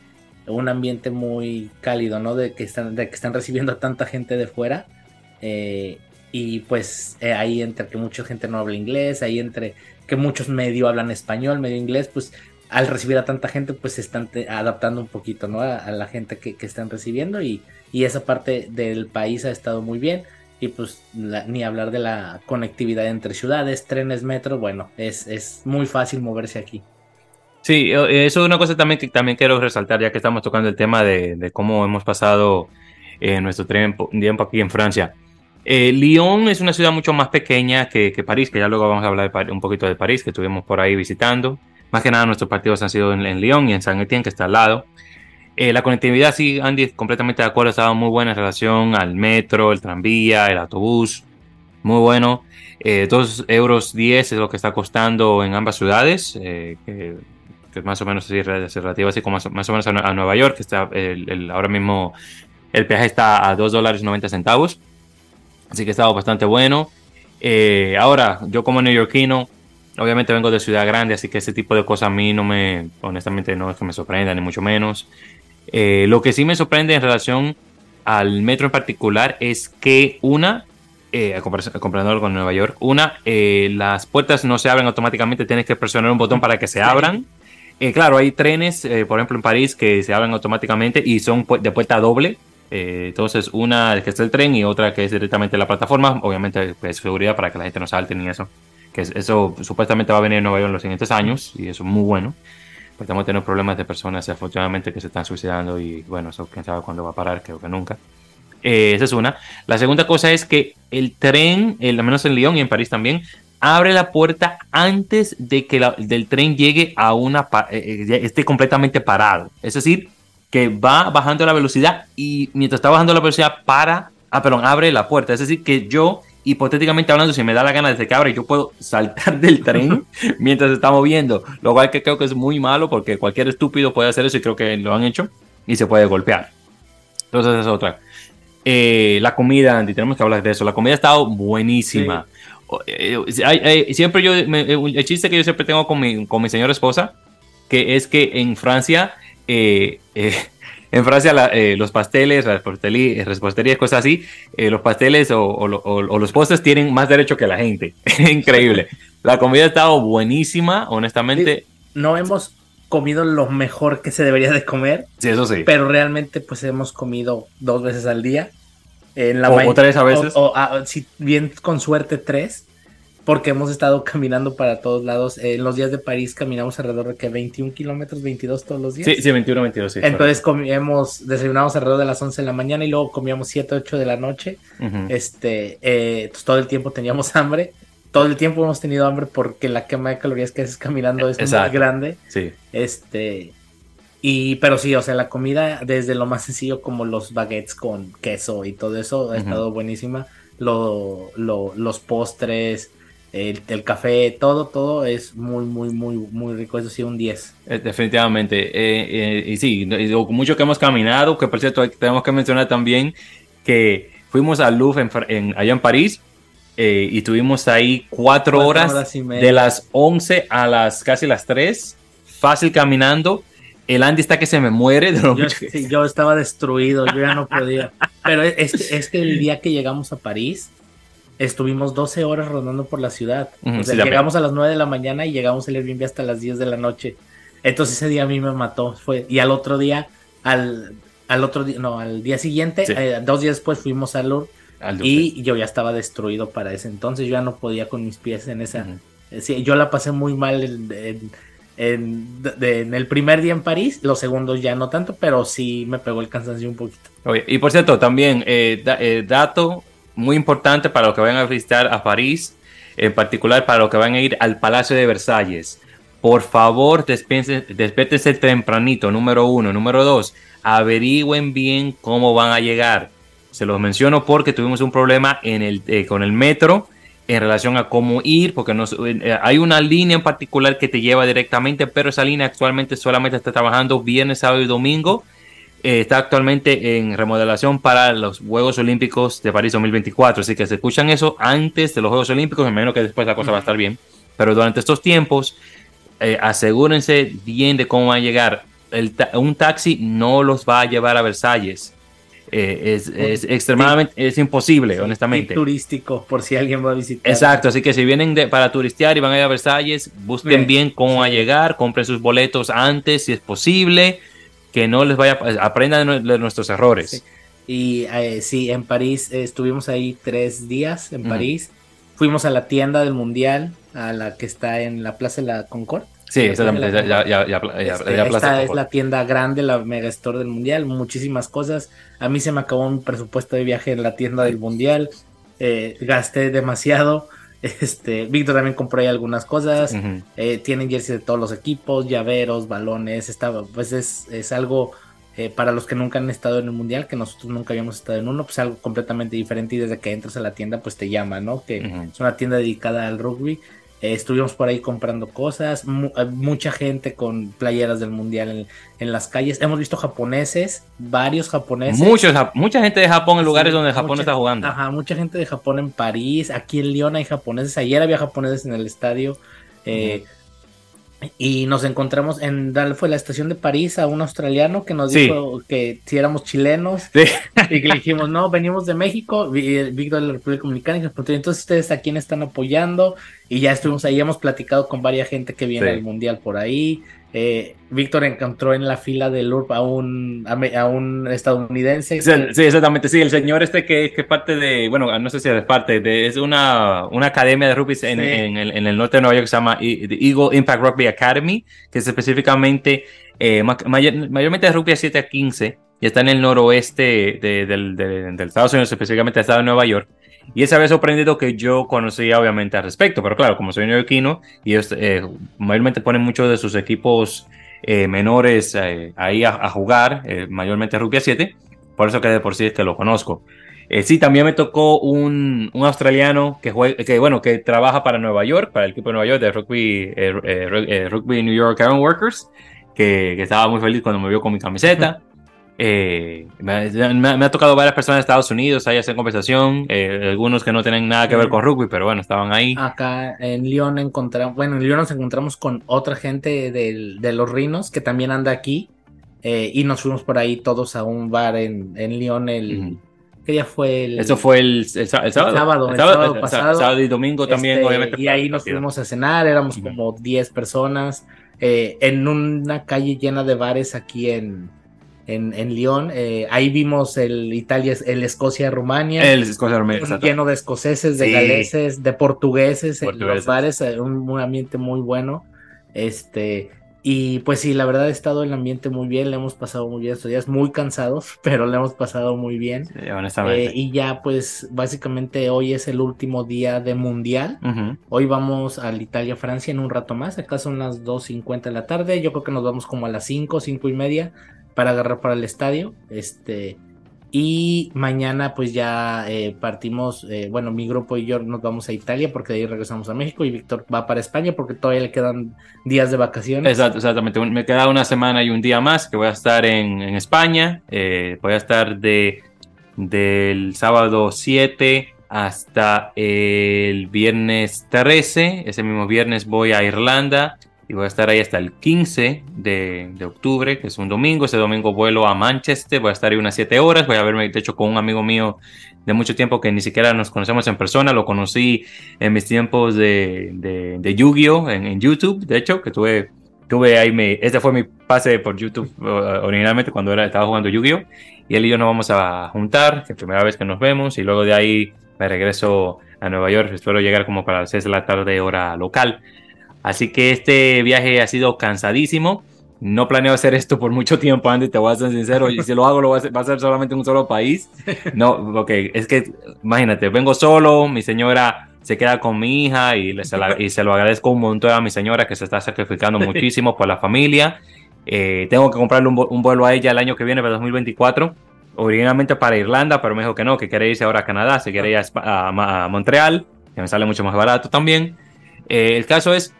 un ambiente muy cálido, ¿no? De que están, de que están recibiendo a tanta gente de fuera. Eh, y pues eh, ahí entre que mucha gente no habla inglés, ahí entre que muchos medio hablan español, medio inglés, pues al recibir a tanta gente, pues se están adaptando un poquito, ¿no? A, a la gente que, que, están recibiendo y, y, esa parte del país ha estado muy bien. Y pues ni hablar de la conectividad entre ciudades, trenes, metro, bueno, es, es muy fácil moverse aquí. Sí, eh, eso es una cosa también que también quiero resaltar, ya que estamos tocando el tema de, cómo hemos pasado eh, nuestro tiempo, tiempo, aquí en Francia. Eh, Lyon es una ciudad mucho más pequeña que, que, París, que ya luego vamos a hablar un poquito de París, que estuvimos por ahí visitando. Más que nada nuestros partidos han sido en, Lyon y en Saint Etienne, que está al lado. Eh, la conectividad, sí, Andy, completamente de acuerdo, estaba muy buena en relación al metro, el tranvía, el autobús, muy bueno. Eh, 2 euros 10 es lo que está costando en ambas ciudades, eh, que que más o menos así, relativo así como más o menos a, Nueva York, que está ahora mismo el peaje está a 2 dólares 90 centavos, así que estaba bastante bueno. Eh, ahora, yo como neoyorquino, obviamente vengo de ciudad grande, así que ese tipo de cosas a mí no me, honestamente no es que me sorprenda, ni mucho menos. Eh, lo que sí me sorprende en relación al metro en particular es que una, eh, comparándolo con Nueva York, una, eh, las puertas no se abren automáticamente, tienes que presionar un botón para que se abran. Eh, claro, hay trenes, eh, por ejemplo, en París que se abren automáticamente y son de puerta doble. Entonces, una que es el tren y otra que es directamente la plataforma. Obviamente, es seguridad para que la gente no salte ni eso. Que es, eso supuestamente va a venir en Nueva York en los siguientes años y eso es muy bueno. Porque estamos teniendo problemas de personas, afortunadamente, que se están suicidando y bueno, eso quién sabe cuándo va a parar, creo que nunca. Eh, esa es una. La segunda cosa es que el tren, al menos en Lyon y en París también, abre la puerta antes de que la, del tren llegue a una eh, eh, esté completamente parado. Es decir, que va bajando la velocidad y mientras está bajando la velocidad para, ah, perdón, abre la puerta. Es decir, que yo hipotéticamente hablando, si me da la gana desde que abre, yo puedo saltar del tren mientras se está moviendo. Lo cual que creo que es muy malo porque cualquier estúpido puede hacer eso y creo que lo han hecho y se puede golpear. Entonces esa es otra. Eh, la comida, Andy, tenemos que hablar de eso. La comida ha estado buenísima. Sí. Eh, eh, siempre yo, el chiste que yo siempre tengo con mi, con mi señora esposa, que es que en Francia, eh, eh, en Francia la, eh, los pasteles, las reposterías, cosas así, los pasteles o, o, o, o, los postres tienen más derecho que la gente. Increíble. La comida ha estado buenísima, honestamente. No hemos comido lo mejor que se debería de comer. Sí, eso sí. Pero realmente pues hemos comido dos veces al día. En la o, tres a veces. O, ah, si bien con suerte tres. Porque hemos estado caminando para todos lados. en los días de París caminamos alrededor de que 21 kilómetros, 22 todos los días. Sí, sí, 21, 22, sí. Entonces comíamos, desayunamos alrededor de las 11 de la mañana y luego comíamos 7, 8 de la noche. Este, eh, pues todo el tiempo teníamos hambre todo el tiempo hemos tenido hambre porque la quema de calorías que haces caminando es muy grande. Sí. Este, y, pero sí, o sea, la comida, desde lo más sencillo como los baguettes con queso y todo eso, ha estado buenísima. Lo, lo, los postres, el, café, todo, todo es muy, muy, muy, muy rico. Eso sí, un 10. Eh, definitivamente. Eh, eh, y sí, mucho que hemos caminado, que por cierto, tenemos que mencionar también que fuimos al Louvre en, allá en París eh, y tuvimos ahí cuatro, horas, de las 11 a las casi las 3, fácil caminando. El Andy está que se me muere. De yo, yo estaba destruido, yo ya no podía. Pero es, es que el día que llegamos a París, estuvimos 12 horas rodando por la ciudad. o sea, llegamos a las 9 de la mañana y llegamos al Airbnb hasta las 10 de la noche. Entonces ese día a mí me mató. Fue, y al otro día, al, al otro día, no, al día siguiente, eh, dos días después fuimos a Lourdes y yo ya estaba destruido para ese entonces, yo ya no podía con mis pies en esa... yo la pasé muy mal en, el primer día en París, los segundos ya no tanto, pero sí me pegó el cansancio un poquito. y por cierto, también, eh, eh, dato muy importante para los que vayan a visitar a París, en particular para los que van a ir al Palacio de Versalles. Por favor, despértense tempranito, número uno. Número dos, averigüen bien cómo van a llegar se los menciono porque tuvimos un problema eh, con el metro en relación a cómo ir, porque eh, hay una línea en particular que te lleva directamente, pero esa línea actualmente solamente está trabajando viernes, sábado y domingo. Eh, está actualmente en remodelación para los Juegos Olímpicos de París 2024. Así que se escuchan eso antes de los Juegos Olímpicos, me imagino que después la cosa va a estar bien. Pero durante estos tiempos, asegúrense bien de cómo va a llegar. un taxi no los va a llevar a Versalles eh, es, extremadamente, es imposible, honestamente. turístico, por si alguien va a visitar. Exacto, así que si vienen para turistear y van a ir a Versalles, busquen bien, cómo va a llegar, compren sus boletos antes, si es posible, que no les vaya, aprendan de, nuestros errores. Y eh, sí, en París estuvimos ahí tres días, en París. Fuimos a la tienda del Mundial, a la que está en la Plaza de la Concord. Sí, exactamente. Ya, ya, ya, esta es la tienda grande, la mega store del mundial, muchísimas cosas. A mí se me acabó un presupuesto de viaje en la tienda del mundial. Eh, gasté demasiado. Este, Víctor también compró ahí algunas cosas. Eh, tienen jerseys de todos los equipos, llaveros, balones. Estaba, pues es, es algo eh, para los que nunca han estado en el mundial, que nosotros nunca habíamos estado en uno, pues algo completamente diferente. Y desde que entras a la tienda, pues te llama, ¿no? Que es una tienda dedicada al rugby. Eh, estuvimos por ahí comprando cosas, eh, mucha gente con playeras del mundial en, las calles. Hemos visto japoneses, varios japoneses. Muchos, mucha gente de Japón en lugares donde Japón está jugando. Ajá, mucha gente de Japón en París, aquí en Lyon hay japoneses, ayer había japoneses en el estadio. Eh, y nos encontramos en fue la estación de París a un australiano que nos dijo que si éramos chilenos. Y que le dijimos no venimos de México Víctor de la República Dominicana y nos preguntó entonces ustedes a quién están apoyando y ya estuvimos ahí hemos platicado con varias gente que viene al mundial por ahí eh, Víctor encontró en la fila del URP a un, a, un estadounidense. Sí, exactamente, sí, el señor este que es parte de, bueno, no sé si es parte de, es una, una academia de rugby en, el, en, el, norte de Nueva York que se llama Eagle Impact Rugby Academy, que es específicamente, eh, mayormente de rugby a 7 a 15, y está en el noroeste de, del, del Estados Unidos, específicamente el estado de Nueva York. Y esa vez sorprendido que yo conocía obviamente al respecto, pero claro, como soy neoyorquino y ellos eh, mayormente ponen muchos de sus equipos eh, menores eh, ahí a, jugar, mayormente Rugby 7, por eso que de por sí es que lo conozco. sí, también me tocó un, un australiano que, juega, que, bueno, que trabaja para Nueva York, para el equipo de Nueva York de Rugby, rugby New York Iron Workers, que, que, estaba muy feliz cuando me vio con mi camiseta. Eh, me, ha tocado varias personas de Estados Unidos ahí hacer conversación, eh, algunos que no tienen nada que ver con rugby, pero bueno, estaban ahí. Acá en Lyon encontramos, bueno, en Lyon nos encontramos con otra gente de, los Rinos que también anda aquí eh, y nos fuimos por ahí todos a un bar en, en Lyon el, ¿Qué día fue el...? Eso fue el, el, sábado. El sábado, El el sábado pasado. sábado y domingo también, Este, obviamente. Y ahí nos fuimos a cenar, éramos Ujú. como 10 personas eh, en una calle llena de bares aquí en, en, en Lyon. Eh, ahí vimos el Italia, el Escocia-Rumania. El Escocia Armenia, un- exacto. lleno de escoceses, de Sí. galeses, de portugueses, en Portugueses. los bares, eh, un, un ambiente muy bueno. Este, y pues sí, la verdad ha estado el ambiente muy bien, le hemos pasado muy bien estos días, muy cansados, pero le hemos pasado muy bien. Sí, honestamente. Eh, y ya pues básicamente hoy es el último día de mundial. Ujú. Hoy vamos al Italia-Francia en un rato más. Acá son las 2.50 de la tarde. Yo creo que nos vamos como a las 5, 5 y media para agarrar para el estadio. Este. Y mañana pues ya eh, partimos, eh, bueno, mi grupo y yo nos vamos a Italia porque de ahí regresamos a México y Víctor va para España porque todavía le quedan días de vacaciones. Exactamente. Me queda una semana y un día más que voy a estar en, en España. Eh, voy a estar de, del sábado 7 hasta el viernes 13. Ese mismo viernes voy a Irlanda y voy a estar ahí hasta el 15 de, de octubre, que es un domingo. Ese domingo vuelo a Manchester, voy a estar ahí unas 7 horas. Voy a verme, de hecho, con un amigo mío de mucho tiempo que ni siquiera nos conocemos en persona. Lo conocí en mis tiempos de, de, de Yu-Gi-Oh! En, en YouTube, de hecho, que tuve, tuve ahí mi, este fue mi pase por YouTube originalmente cuando era, estaba jugando Yu-Gi-Oh! Y él y yo nos vamos a juntar, que primera vez que nos vemos, y luego de ahí me regreso a Nueva York. Espero llegar como para las 6 de la tarde, hora local. Así que este viaje ha sido cansadísimo. No planeo hacer esto por mucho tiempo, Andy, te voy a ser sincero. Y si lo hago, lo voy a hacer, va a ser solamente en un solo país. No, ok, es que imagínate, vengo solo, mi señora se queda con mi hija y, se, la- y se lo agradezco un montón a mi señora que se está sacrificando muchísimo por la familia. Eh, tengo que comprarle un, un vuelo a ella el año que viene, para 2024. Originalmente para Irlanda, pero me dijo que no, que quiere irse ahora a Canadá, se quiere ir a, a a Montreal, que me sale mucho más barato también. Eh, el caso es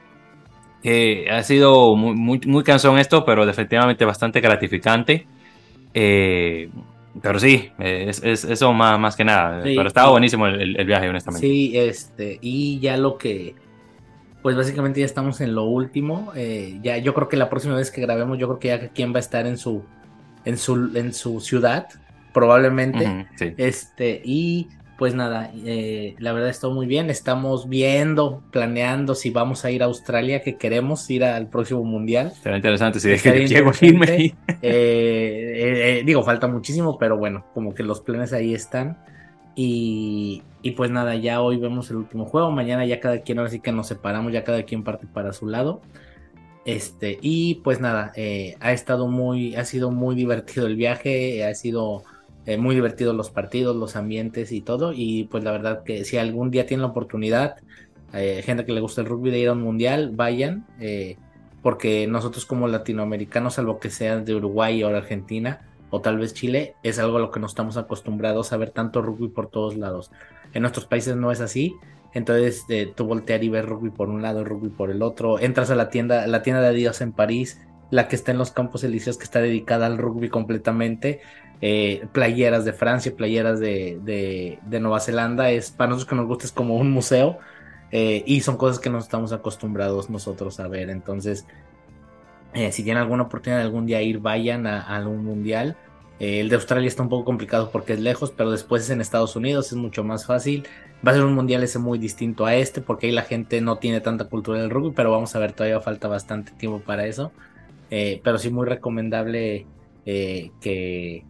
que ha sido muy, muy, muy cansón esto, pero definitivamente bastante gratificante. Eh, pero sí, eh, es, es- eso más, más que nada. Sí. pero estaba buenísimo el, el- viaje, honestamente. Sí, este, y ya lo que, pues básicamente ya estamos en lo último. eh, ya, yo creo que la próxima vez que grabemos, yo creo que ya quien va a estar en su, en su, en su ciudad, probablemente. Ujú, sí. Este, y pues nada, eh, la verdad está muy bien. Estamos viendo, planeando si vamos a ir a Australia, que queremos ir al próximo mundial. Será interesante si Estaría de que llego a irme. interesante. Eh, eh, digo, falta muchísimo, pero bueno, como que los planes ahí están. Y, y pues nada, ya hoy vemos el último juego. Mañana ya cada quien, ahora sí que nos separamos, ya cada quien parte para su lado. Este, y pues nada, eh, ha estado muy, ha sido muy divertido el viaje, ha sido eh, muy divertido los partidos, los ambientes y todo. Y pues la verdad que si algún día tienen la oportunidad, eh, gente que le gusta el rugby de ir a un mundial, vayan. eh, porque nosotros como latinoamericanos, salvo que sean de Uruguay o Argentina, o tal vez Chile, es algo a lo que no estamos acostumbrados a ver tanto rugby por todos lados. En nuestros países no es así. Entonces tú voltear y ver rugby por un lado, rugby por el otro. Entras a la tienda, la tienda de Adidas en París, la que está en los Campos Elíseos, que está dedicada al rugby completamente. Eh, playeras de Francia, playeras de, de, de Nueva Zelanda. Es para nosotros que nos gusta es como un museo. eh, y son cosas que no estamos acostumbrados nosotros a ver. Entonces, eh, si tienen alguna oportunidad de algún día ir, vayan a, a algún mundial. El de Australia está un poco complicado porque es lejos, pero después es en Estados Unidos, es mucho más fácil. Va a ser un mundial ese muy distinto a este, porque ahí la gente no tiene tanta cultura del rugby, pero vamos a ver, todavía falta bastante tiempo para eso. Pero sí muy recomendable que,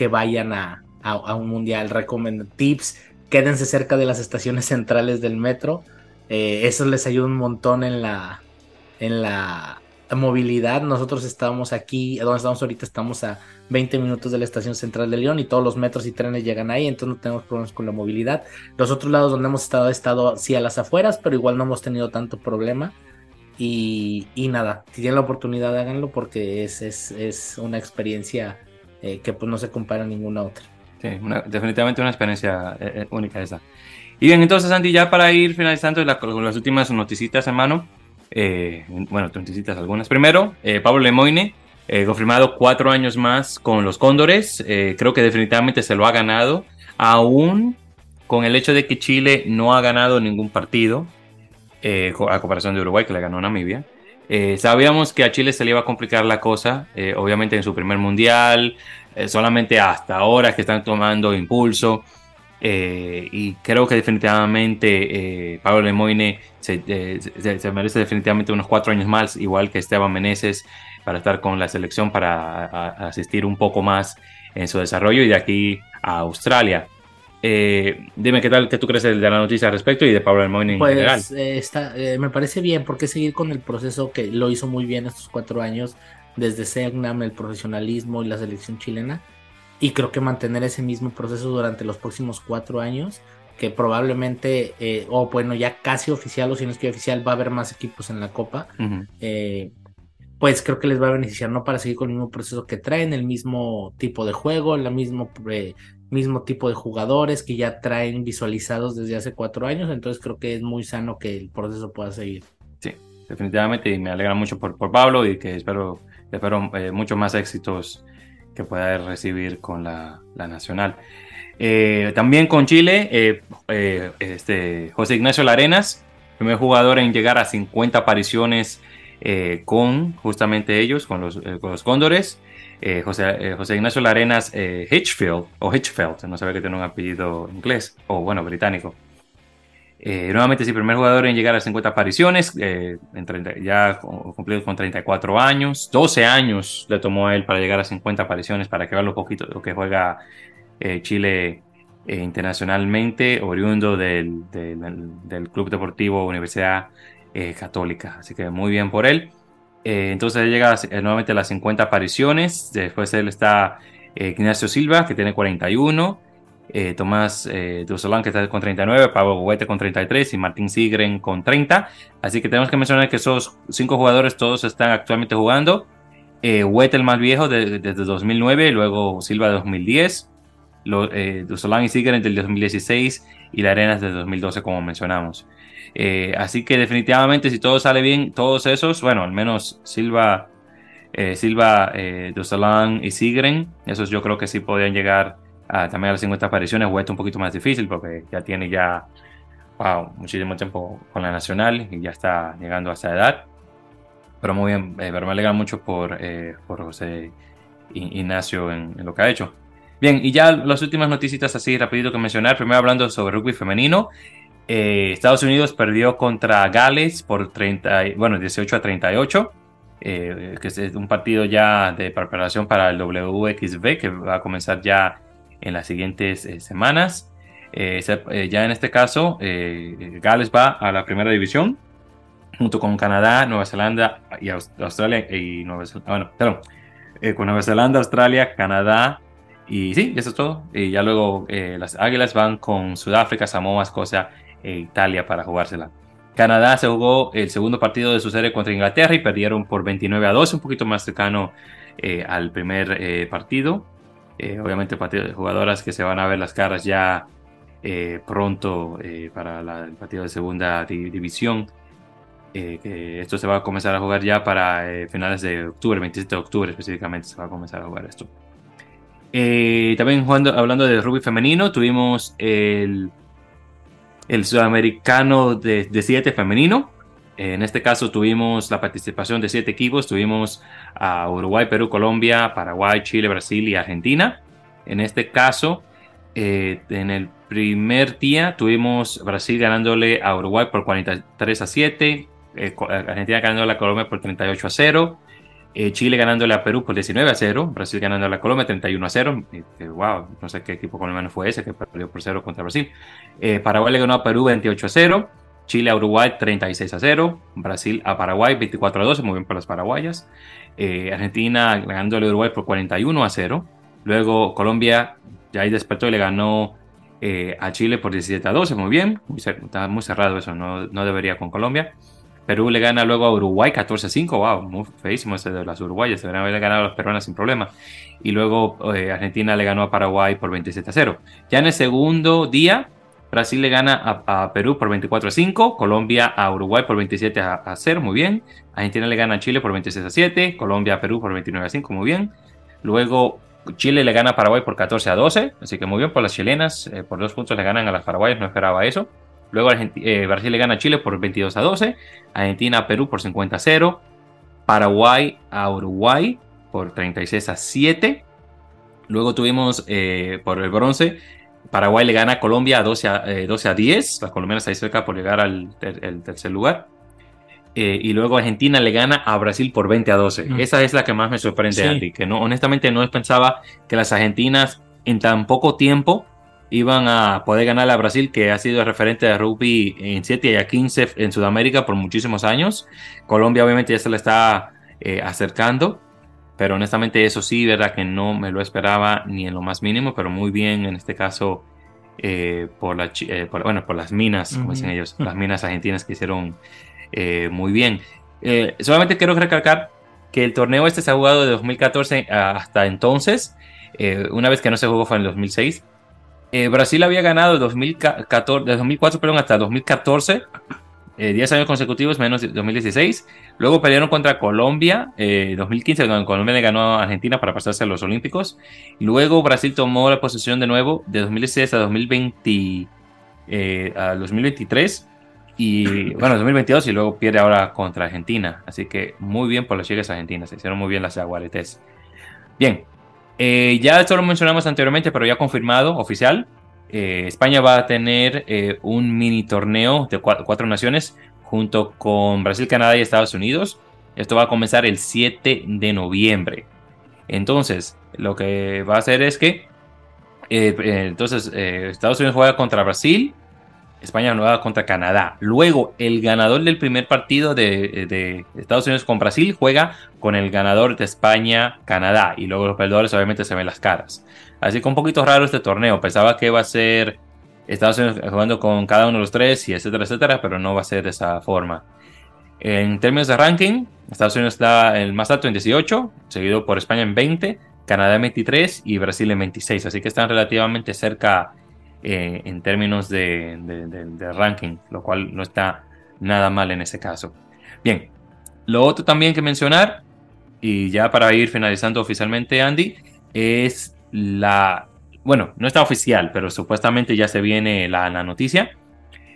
que vayan a, a, un mundial. Recomiendo tips, quédense cerca de las estaciones centrales del metro. Eh, eso les ayuda un montón en la, en la movilidad. Nosotros estamos aquí, donde estamos ahorita, estamos a 20 minutos de la estación central de León y todos los metros y trenes llegan ahí, entonces no tenemos problemas con la movilidad. Los otros lados donde hemos estado, he estado sí a las afueras, pero igual no hemos tenido tanto problema. Y, y nada, si tienen la oportunidad, háganlo porque es, es, es una experiencia eh, que pues no se compara a ninguna otra. Sí, una- definitivamente una experiencia eh, eh, única esa. Y bien, entonces, Andy, ya para ir finalizando la- con las últimas noticitas, hermano. eh, bueno, noticitas algunas. Primero, eh, Pablo Lemoine, eh, confirmado cuatro años más con los Cóndores. Creo que definitivamente se lo ha ganado, aún con el hecho de que Chile no ha ganado ningún partido, a comparación de Uruguay, que le ganó a Namibia. Eh, sabíamos que a Chile se le iba a complicar la cosa, eh, obviamente en su primer mundial, eh, solamente hasta ahora que están tomando impulso. y creo que definitivamente Pablo Lemoyne se, se, merece definitivamente unos cuatro años más, igual que Esteban Meneses, para estar con la selección, para asistir un poco más en su desarrollo y de aquí a Australia. Eh, dime qué tal, qué tú crees de la noticia al respecto y de Pablo Almoine en pues, general. Eh, está, eh, me parece bien, porque seguir con el proceso que lo hizo muy bien estos cuatro años, desde Segnam, el profesionalismo y la selección chilena, y creo que mantener ese mismo proceso durante los próximos cuatro años, que probablemente, o bueno, ya casi oficial o si no es que oficial, va a haber más equipos en la Copa. pues creo que les va a beneficiar, ¿no? Para seguir con el mismo proceso que traen, el mismo tipo de juego, la mismo mismo tipo de jugadores que ya traen visualizados desde hace cuatro años, entonces creo que es muy sano que el proceso pueda seguir. Sí, definitivamente y me alegra mucho por, por Pablo y que espero, espero eh, muchos más éxitos que pueda recibir con la, la Nacional. Eh, también con Chile, eh, este, José Ignacio Larenas, primer jugador en llegar a 50 apariciones con justamente ellos, con los, con los Cóndores. Eh, José, eh, José, Ignacio Larenas eh, Hitchfield, o Hitchfield, no sabe que tiene un apellido inglés, o bueno, británico. nuevamente es el primer jugador en llegar a 50 apariciones, en 30, ya cumplido con 34 años, 12 años le tomó él para llegar a 50 apariciones, para que vea lo poquito que juega Chile internacionalmente, oriundo del, del, Club Deportivo Universidad Católica. Así que muy bien por él. Eh, entonces llega eh, nuevamente a las 50 apariciones. Después de él está eh, Ignacio Silva, que tiene 41. Tomás eh, Dusolán, que está con 39. Pablo Huete con 33. Y Martín Sigren con 30. Así que tenemos que mencionar que esos cinco jugadores todos están actualmente jugando. Huete el más viejo desde 2009. Luego Silva de 2010. Dusolán y Sigren del 2016. Y La Arenas de 2012, como mencionamos. Eh, así que definitivamente si todo sale bien, todos esos, bueno, al menos Silva, eh, Silva, eh, y Sigren, esos yo creo que sí podrían llegar a, también a las 50 apariciones. Huete un poquito más difícil porque ya tiene ya wow, muchísimo tiempo con la Nacional y ya está llegando a esa edad. Pero muy bien, eh, pero me alegra mucho por, por José Ignacio en, en, lo que ha hecho. Bien, y ya las últimas noticias así rapidito que mencionar. Primero hablando sobre rugby femenino. Eh, Estados Unidos perdió contra Gales por 30, bueno, 18 a 38, eh, que es un partido ya de preparación para el WXB que va a comenzar ya en las siguientes eh, semanas. ya en este caso, Gales va a la primera división junto con Canadá, Nueva Zelanda y Australia y Nueva Zelanda, bueno, perdón, con Nueva Zelanda, Australia, Canadá y sí, eso es todo. Y ya luego las Águilas van con Sudáfrica, Samoa, Escocia e Italia para jugársela. Canadá se jugó el segundo partido de su serie contra Inglaterra y perdieron por 29 a 12, un poquito más cercano eh, al primer eh, partido. Eh, obviamente partido jugadoras que se van a ver las caras ya pronto para el partido de segunda división. esto se va a comenzar a jugar ya para finales de octubre, 27 de octubre específicamente se va a comenzar a jugar esto. también jugando, hablando de rugby femenino, tuvimos el el sudamericano de, de siete femenino. En este caso tuvimos la participación de siete equipos. Tuvimos a Uruguay, Perú, Colombia, Paraguay, Chile, Brasil y Argentina. En este caso, eh, en el primer día tuvimos Brasil ganándole a Uruguay por 43 a 7, eh, Argentina ganándole a Colombia por 38 a 0, eh, Chile ganándole a Perú por 19 a 0, Brasil ganándole a Colombia 31 a 0. wow, no sé qué equipo colombiano fue ese que perdió por 0 contra Brasil. Eh, Paraguay le ganó a Perú 28 a 0, Chile a Uruguay 36 a 0, Brasil a Paraguay 24 a 12, muy bien para las paraguayas. Eh, Argentina ganándole a Uruguay por 41 a 0. Luego Colombia ya ahí despertó y le ganó a Chile por 17 a 12, muy bien. Muy, está muy cerrado eso, no, no debería con Colombia. Perú le gana luego a Uruguay 14-5. Wow, muy feísimo ese de las uruguayas. Deberían haber ganado a las peruanas sin problema. Y luego eh, Argentina le ganó a Paraguay por 27-0. Ya en el segundo día, Brasil le gana a, Perú por 24-5. Colombia a Uruguay por 27-0. Muy bien. Argentina le gana a Chile por 26-7. Colombia a Perú por 29-5. Muy bien. Luego Chile le gana a Paraguay por 14-12. Así que muy bien por las chilenas. Eh, por dos puntos le ganan a las paraguayas. No esperaba eso. Luego eh, Brasil le gana a Chile por 22 a 12, Argentina a Perú por 50 a 0, Paraguay a Uruguay por 36 a 7. Luego tuvimos eh, por el bronce, Paraguay le gana a Colombia a 12 a, 12 a 10. Las colombianas ahí cerca por llegar al el tercer lugar. Eh, y luego Argentina le gana a Brasil por 20 a 12. Mm. Esa es la que más me sorprende, Andy, que no, honestamente no pensaba que las argentinas en tan poco tiempo iban a poder ganar a Brasil, que ha sido referente de rugby en 7 y a 15 en Sudamérica por muchísimos años. Colombia obviamente ya se le está eh, acercando, pero honestamente eso sí, verdad que no me lo esperaba ni en lo más mínimo, pero muy bien en este caso eh, por, la, bueno, por las minas, como dicen ellos, las minas argentinas que hicieron eh, muy bien. Eh, solamente quiero recalcar que el torneo este se ha jugado de 2014 hasta entonces. Eh, una vez que no se jugó fue en el 2006. Brasil había ganado de 2014, de 2004 perdón, hasta 2014. 10 años consecutivos menos 2016. Luego perdieron contra Colombia, 2015, donde Colombia le ganó a Argentina para pasarse a los Olímpicos. Luego Brasil tomó la posesión de nuevo de 2016 a 2020, a 2023 y bueno, 2022 y luego pierde ahora contra Argentina. Así que muy bien por las chicas argentinas. Se hicieron muy bien las jaguaretes. Bien, eh, ya esto lo mencionamos anteriormente, pero ya confirmado, oficial. Eh, España va a tener eh, un mini torneo de cuatro, naciones junto con Brasil, Canadá y Estados Unidos. Esto va a comenzar el 7 de noviembre. Entonces, lo que va a hacer es que entonces Estados Unidos juega contra Brasil, España nueva contra Canadá. Luego, el ganador del primer partido de, Estados Unidos con Brasil juega con el ganador de España-Canadá. Y luego los perdedores obviamente se ven las caras. Así que un poquito raro este torneo. Pensaba que iba a ser Estados Unidos jugando con cada uno de los tres y etcétera, etcétera. Pero no va a ser de esa forma. En términos de ranking, Estados Unidos está el más alto en 18, seguido por España en 20, Canadá en 23 y Brasil en 26. Así que están relativamente cerca eh, en términos de, ranking, lo cual no está nada mal en ese caso. Bien, lo otro también que mencionar, y ya para ir finalizando oficialmente, Andy, es la, bueno, no está oficial, pero supuestamente ya se viene la, noticia.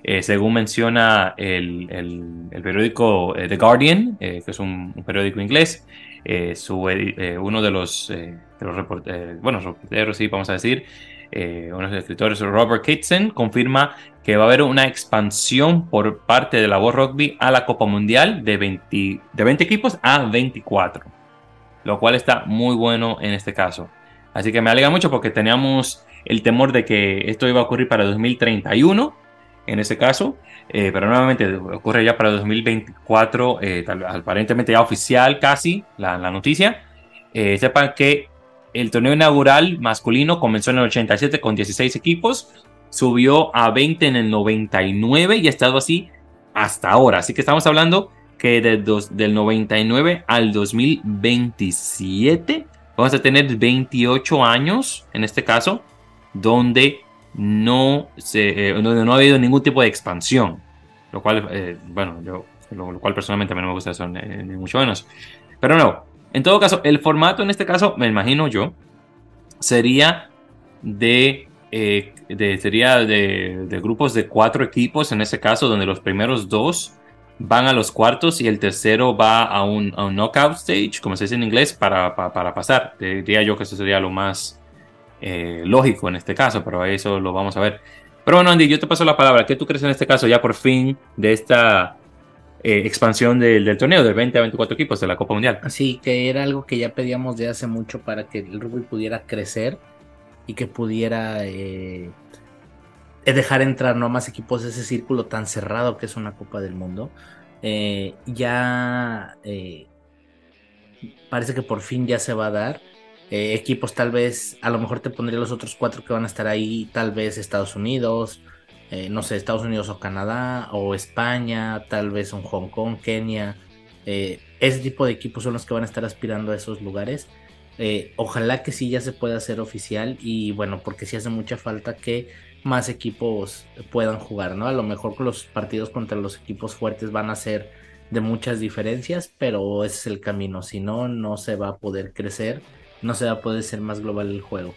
Eh, según menciona el, periódico eh, The Guardian, que es un, periódico inglés, su, uno de los, bueno, reporteros, sí, vamos a decir, eh, uno de los escritores, Robert Kitson, confirma que va a haber una expansión por parte de la World Rugby a la Copa Mundial de 20, de 20 equipos a 24, lo cual está muy bueno en este caso. Así que me alegra mucho porque teníamos el temor de que esto iba a ocurrir para 2031, en ese caso, eh, pero nuevamente ocurre ya para 2024, eh, aparentemente ya oficial casi la, la noticia. sepan que el torneo inaugural masculino comenzó en el 87 con 16 equipos, subió a 20 en el 99 y ha estado así hasta ahora. Así que estamos hablando que del 99 al 2027 vamos a tener 28 años en este caso donde no, se, eh, no ha habido ningún tipo de expansión. Lo cual, eh, bueno, yo, lo, cual personalmente a mí no me gusta eso, ni mucho menos. Pero no, en todo caso, el formato en este caso, me imagino yo, sería de, eh, sería de, grupos de cuatro equipos, en ese caso, donde los primeros dos van a los cuartos y el tercero va a un, knockout stage, como se dice en inglés, para, para, pasar. Diría yo que eso sería lo más eh, lógico en este caso, pero eso lo vamos a ver. Pero bueno, Andy, yo te paso la palabra. ¿Qué tú crees en este caso ya por fin de esta eh, expansión del, torneo, de 20 a 24 equipos de la Copa Mundial. Sí, que era algo que ya pedíamos de hace mucho para que el rugby pudiera crecer y que pudiera eh, dejar entrar no más equipos ese círculo tan cerrado que es una Copa del Mundo. Eh, ya parece que por fin ya se va a dar. equipos tal vez, a lo mejor te pondría los otros cuatro que van a estar ahí, tal vez Estados Unidos, eh, no sé, Estados Unidos o Canadá, o España, tal vez un Hong Kong, Kenia. Eh, ese tipo de equipos son los que van a estar aspirando a esos lugares. Eh, ojalá que sí ya se pueda hacer oficial y bueno, porque sí hace mucha falta que más equipos puedan jugar, ¿no? A lo mejor los partidos contra los equipos fuertes van a ser de muchas diferencias, pero ese es el camino. Si no, no se va a poder crecer, no se va a poder ser más global el juego.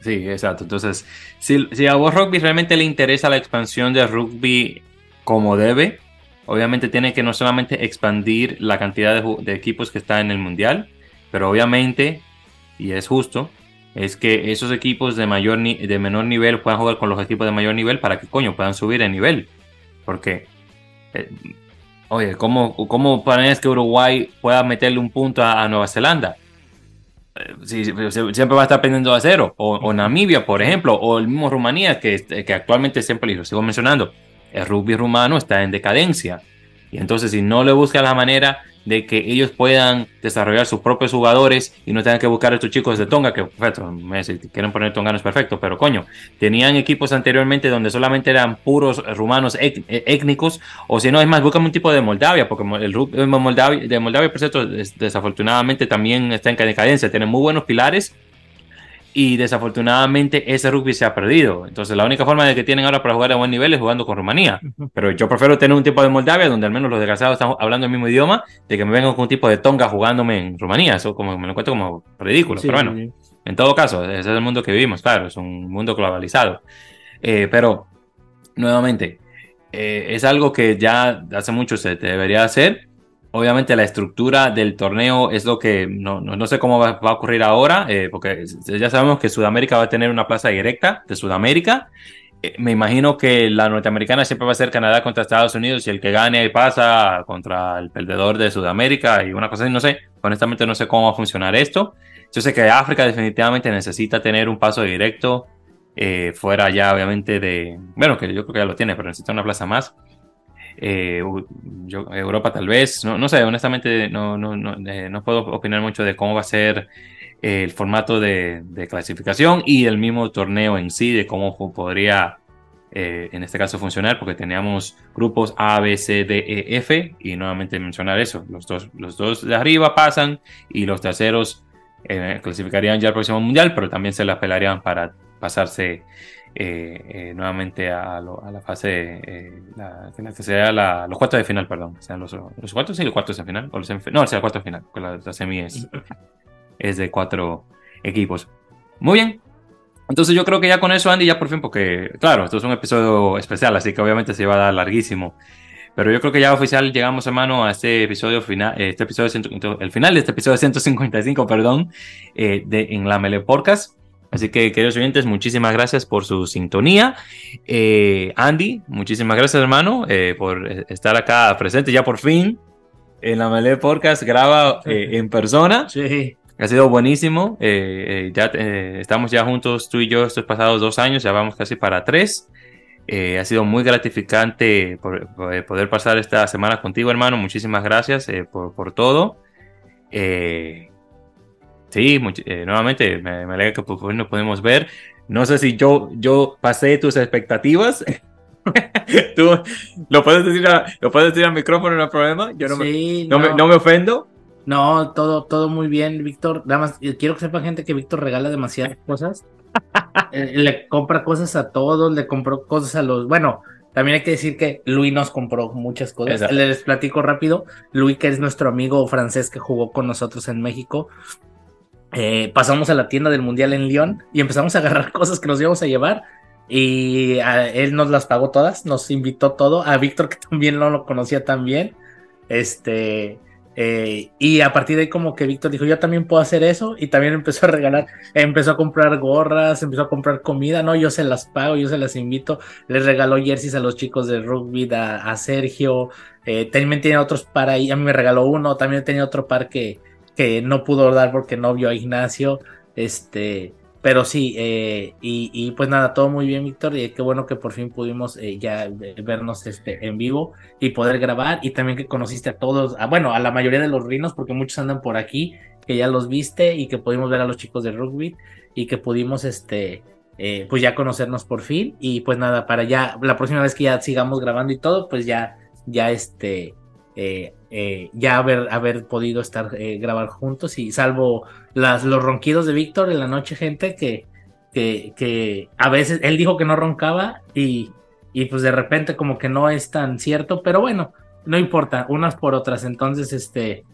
Sí, exacto. Entonces, si, a vos rugby realmente le interesa la expansión de rugby como debe, obviamente tiene que no solamente expandir la cantidad de, equipos que está en el mundial, pero obviamente, y es justo, es que esos equipos de, mayor de menor nivel puedan jugar con los equipos de mayor nivel para que coño puedan subir de nivel. Porque, eh, oye, ¿cómo, ¿cómo que Uruguay pueda meterle un punto a, Nueva Zelanda? Eh, siempre va a estar pendiendo a cero. O, Namibia, por ejemplo, o el mismo Rumanía, que, que actualmente siempre lo sigo mencionando. El rugby rumano está en decadencia. Y entonces, si no le busca la manera de que ellos puedan desarrollar sus propios jugadores y no tengan que buscar a estos chicos de Tonga, que perfecto, si quieren poner tonganos perfecto, pero coño, tenían equipos anteriormente donde solamente eran puros rumanos e-, étnicos, o si no, es más, buscan un tipo de Moldavia, porque el de Moldavia, de Moldavia, por cierto, desafortunadamente también está en decadencia, tienen muy buenos pilares, y desafortunadamente ese rugby se ha perdido. Entonces la única forma de que tienen ahora para jugar a buen nivel es jugando con Rumanía. Pero yo prefiero tener un tipo de Moldavia donde al menos los desgraciados están hablando el mismo idioma de que me vengan con un tipo de Tonga jugándome en Rumanía. Eso como me lo encuentro como ridículo. pero bueno, en todo caso, ese es el mundo que vivimos, claro, es un mundo globalizado. Eh, pero nuevamente, eh, es algo que ya hace mucho se debería hacer Obviamente la estructura del torneo es lo que no, no, sé cómo va, a ocurrir ahora, eh, porque ya sabemos que Sudamérica va a tener una plaza directa de Sudamérica. Eh, me imagino que la norteamericana siempre va a ser Canadá contra Estados Unidos y el que gane pasa contra el perdedor de Sudamérica y una cosa así, no sé, honestamente no sé cómo va a funcionar esto. Yo sé que África definitivamente necesita tener un paso directo eh, fuera ya obviamente de, bueno, que yo creo que ya lo tiene, pero necesita una plaza más. Eh, Europa tal vez, no, sé, honestamente no, no, no, eh, no, puedo opinar mucho de cómo va a ser el formato de, clasificación y el mismo torneo en sí, de cómo podría eh, en este caso funcionar, porque teníamos grupos A, B, C, D, E, F, y nuevamente mencionar eso, los dos, los dos de arriba pasan y los terceros clasificarían ya al próximo mundial, pero también se la pelarían para pasarse eh, eh, nuevamente a, la fase, eh, la, que sea los cuartos de final, perdón. O sea, los, los cuartos y los cuartos de final. O los no, o sea, cuartos de final, porque la, semi es, es de cuatro equipos. Muy bien. Entonces yo creo que ya con eso, Andy, ya por fin, porque claro, esto es un episodio especial, así que obviamente se va a dar larguísimo. Pero yo creo que ya oficial llegamos, hermano, a este episodio final, este episodio, el final de este episodio 155, perdón, de En la Mele Podcast. Así que, queridos oyentes, muchísimas gracias por su sintonía. Eh, Andy, muchísimas gracias, hermano, eh, por estar acá presente ya por fin en la Melee Podcast. Graba eh, en persona. Sí. Ha sido buenísimo. ya estamos ya juntos, tú y yo, estos pasados dos años, ya vamos casi para tres. ha sido muy gratificante poder pasar esta semana contigo, hermano. Muchísimas gracias por, por, todo. Sí, eh, nuevamente me, alegra que por nos podemos ver. No sé si yo, yo pasé tus expectativas. Tú lo puedes decir, lo puedes decir al micrófono, no hay problema. Yo no, me, no, Me, ofendo. No, todo, todo muy bien, Víctor. Nada más, eh, quiero que sepa gente que Víctor regala demasiadas cosas. Eh, le compra cosas a todos, le compró cosas a los. Bueno, también hay que decir que Luis nos compró muchas cosas. Les platico rápido. Luis, que es nuestro amigo francés que jugó con nosotros en México, eh, pasamos a la tienda del Mundial en Lyon y empezamos a agarrar cosas que nos íbamos a llevar. Y él nos las pagó todas, nos invitó todo. A Víctor, que también no lo conocía tan bien. Este. Eh, y a partir de ahí, como que Víctor dijo: Yo también puedo hacer eso. Y también empezó a regalar, empezó a comprar gorras, empezó a comprar comida. No, yo se las pago, yo se las invito. Les regaló jerseys a los chicos de rugby, a, Sergio. Eh, también tiene otros para ahí. A mí me regaló uno. También tenía otro par que que no pudo dar porque no vio a Ignacio. Este, pero sí, eh, y, pues nada, todo muy bien, Víctor. Y qué bueno que por fin pudimos eh, ya vernos este, en vivo y poder grabar. Y también que conociste a todos, a, bueno, a la mayoría de los rinos, porque muchos andan por aquí, que ya los viste y que pudimos ver a los chicos de rugby y que pudimos, este, eh, pues ya conocernos por fin. Y pues nada, para ya, la próxima vez que ya sigamos grabando y todo, pues ya, ya este, eh, eh, ya haber, haber podido estar eh, grabar juntos y salvo las, los ronquidos de Víctor en la noche, gente que, que, que, a veces él dijo que no roncaba y, y pues de repente como que no es tan cierto, pero bueno, no importa, unas por otras. Entonces, este,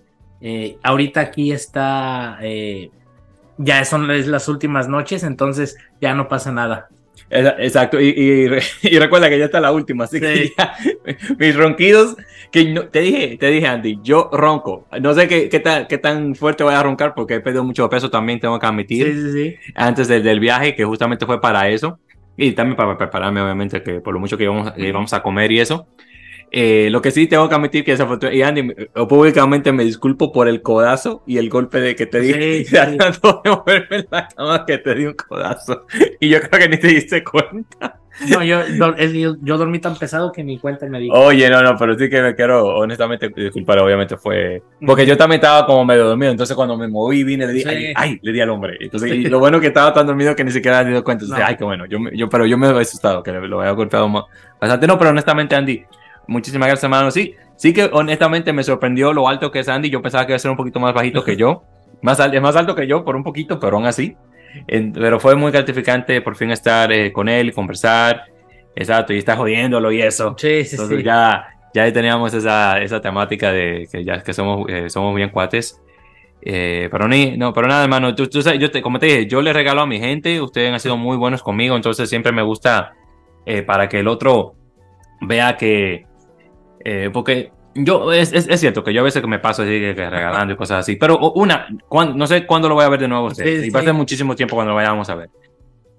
ahorita aquí está, ya son las últimas noches, entonces ya no pasa nada. Exacto, y, y, recuerda que ya está la última, así que ya, mis ronquidos, que no, te dije, te dije Andy, yo ronco, no sé qué, qué, tan, qué tan fuerte voy a roncar porque he perdido mucho peso también, tengo que admitir, sí, sí, sí. antes del, del, viaje, que justamente fue para eso, y también para prepararme obviamente, que por lo mucho que íbamos, íbamos a comer y eso, eh, lo que sí tengo que admitir que esa foto, y Andy, públicamente me disculpo por el codazo y el golpe de que te di, sí, sí. tratando de moverme en la cama que te di un codazo. Y yo creo que ni te diste cuenta. No, yo, yo, yo dormí tan pesado que ni cuenta me di. Oye, no, no, pero sí que me quiero honestamente disculpar, obviamente fue... Porque yo también estaba como medio dormido, entonces cuando me moví vine, le di, sí. ay, ay, le di al hombre. Entonces, y lo bueno que estaba tan dormido que ni siquiera me dio cuenta. Entonces, no. ay, qué bueno, yo, yo, pero yo me había asustado, que lo había golpeado bastante. No, pero honestamente, Andy, Muchísimas gracias, hermano. Sí, sí que honestamente me sorprendió lo alto que es Andy. Yo pensaba que iba a ser un poquito más bajito que yo. Más, es más alto que yo por un poquito, pero aún así. Pero fue muy gratificante por fin estar eh, con él y conversar. Exacto, y estar jodiéndolo y eso. Sí, sí, Entonces sí. ya, ya teníamos esa, esa temática de que ya que somos, eh, somos bien cuates. Eh, pero, ni, no, pero nada, hermano, tú, tú sabes, yo te, como te dije, yo le regalo a mi gente, ustedes han sido muy buenos conmigo, entonces siempre me gusta eh, para que el otro vea que, eh, porque yo, es, es, es, cierto que yo a veces que me paso así, que, que regalando y cosas así, pero una, cuando, no sé cuándo lo voy a ver de nuevo, sí, y va a ser muchísimo tiempo cuando lo vayamos a ver.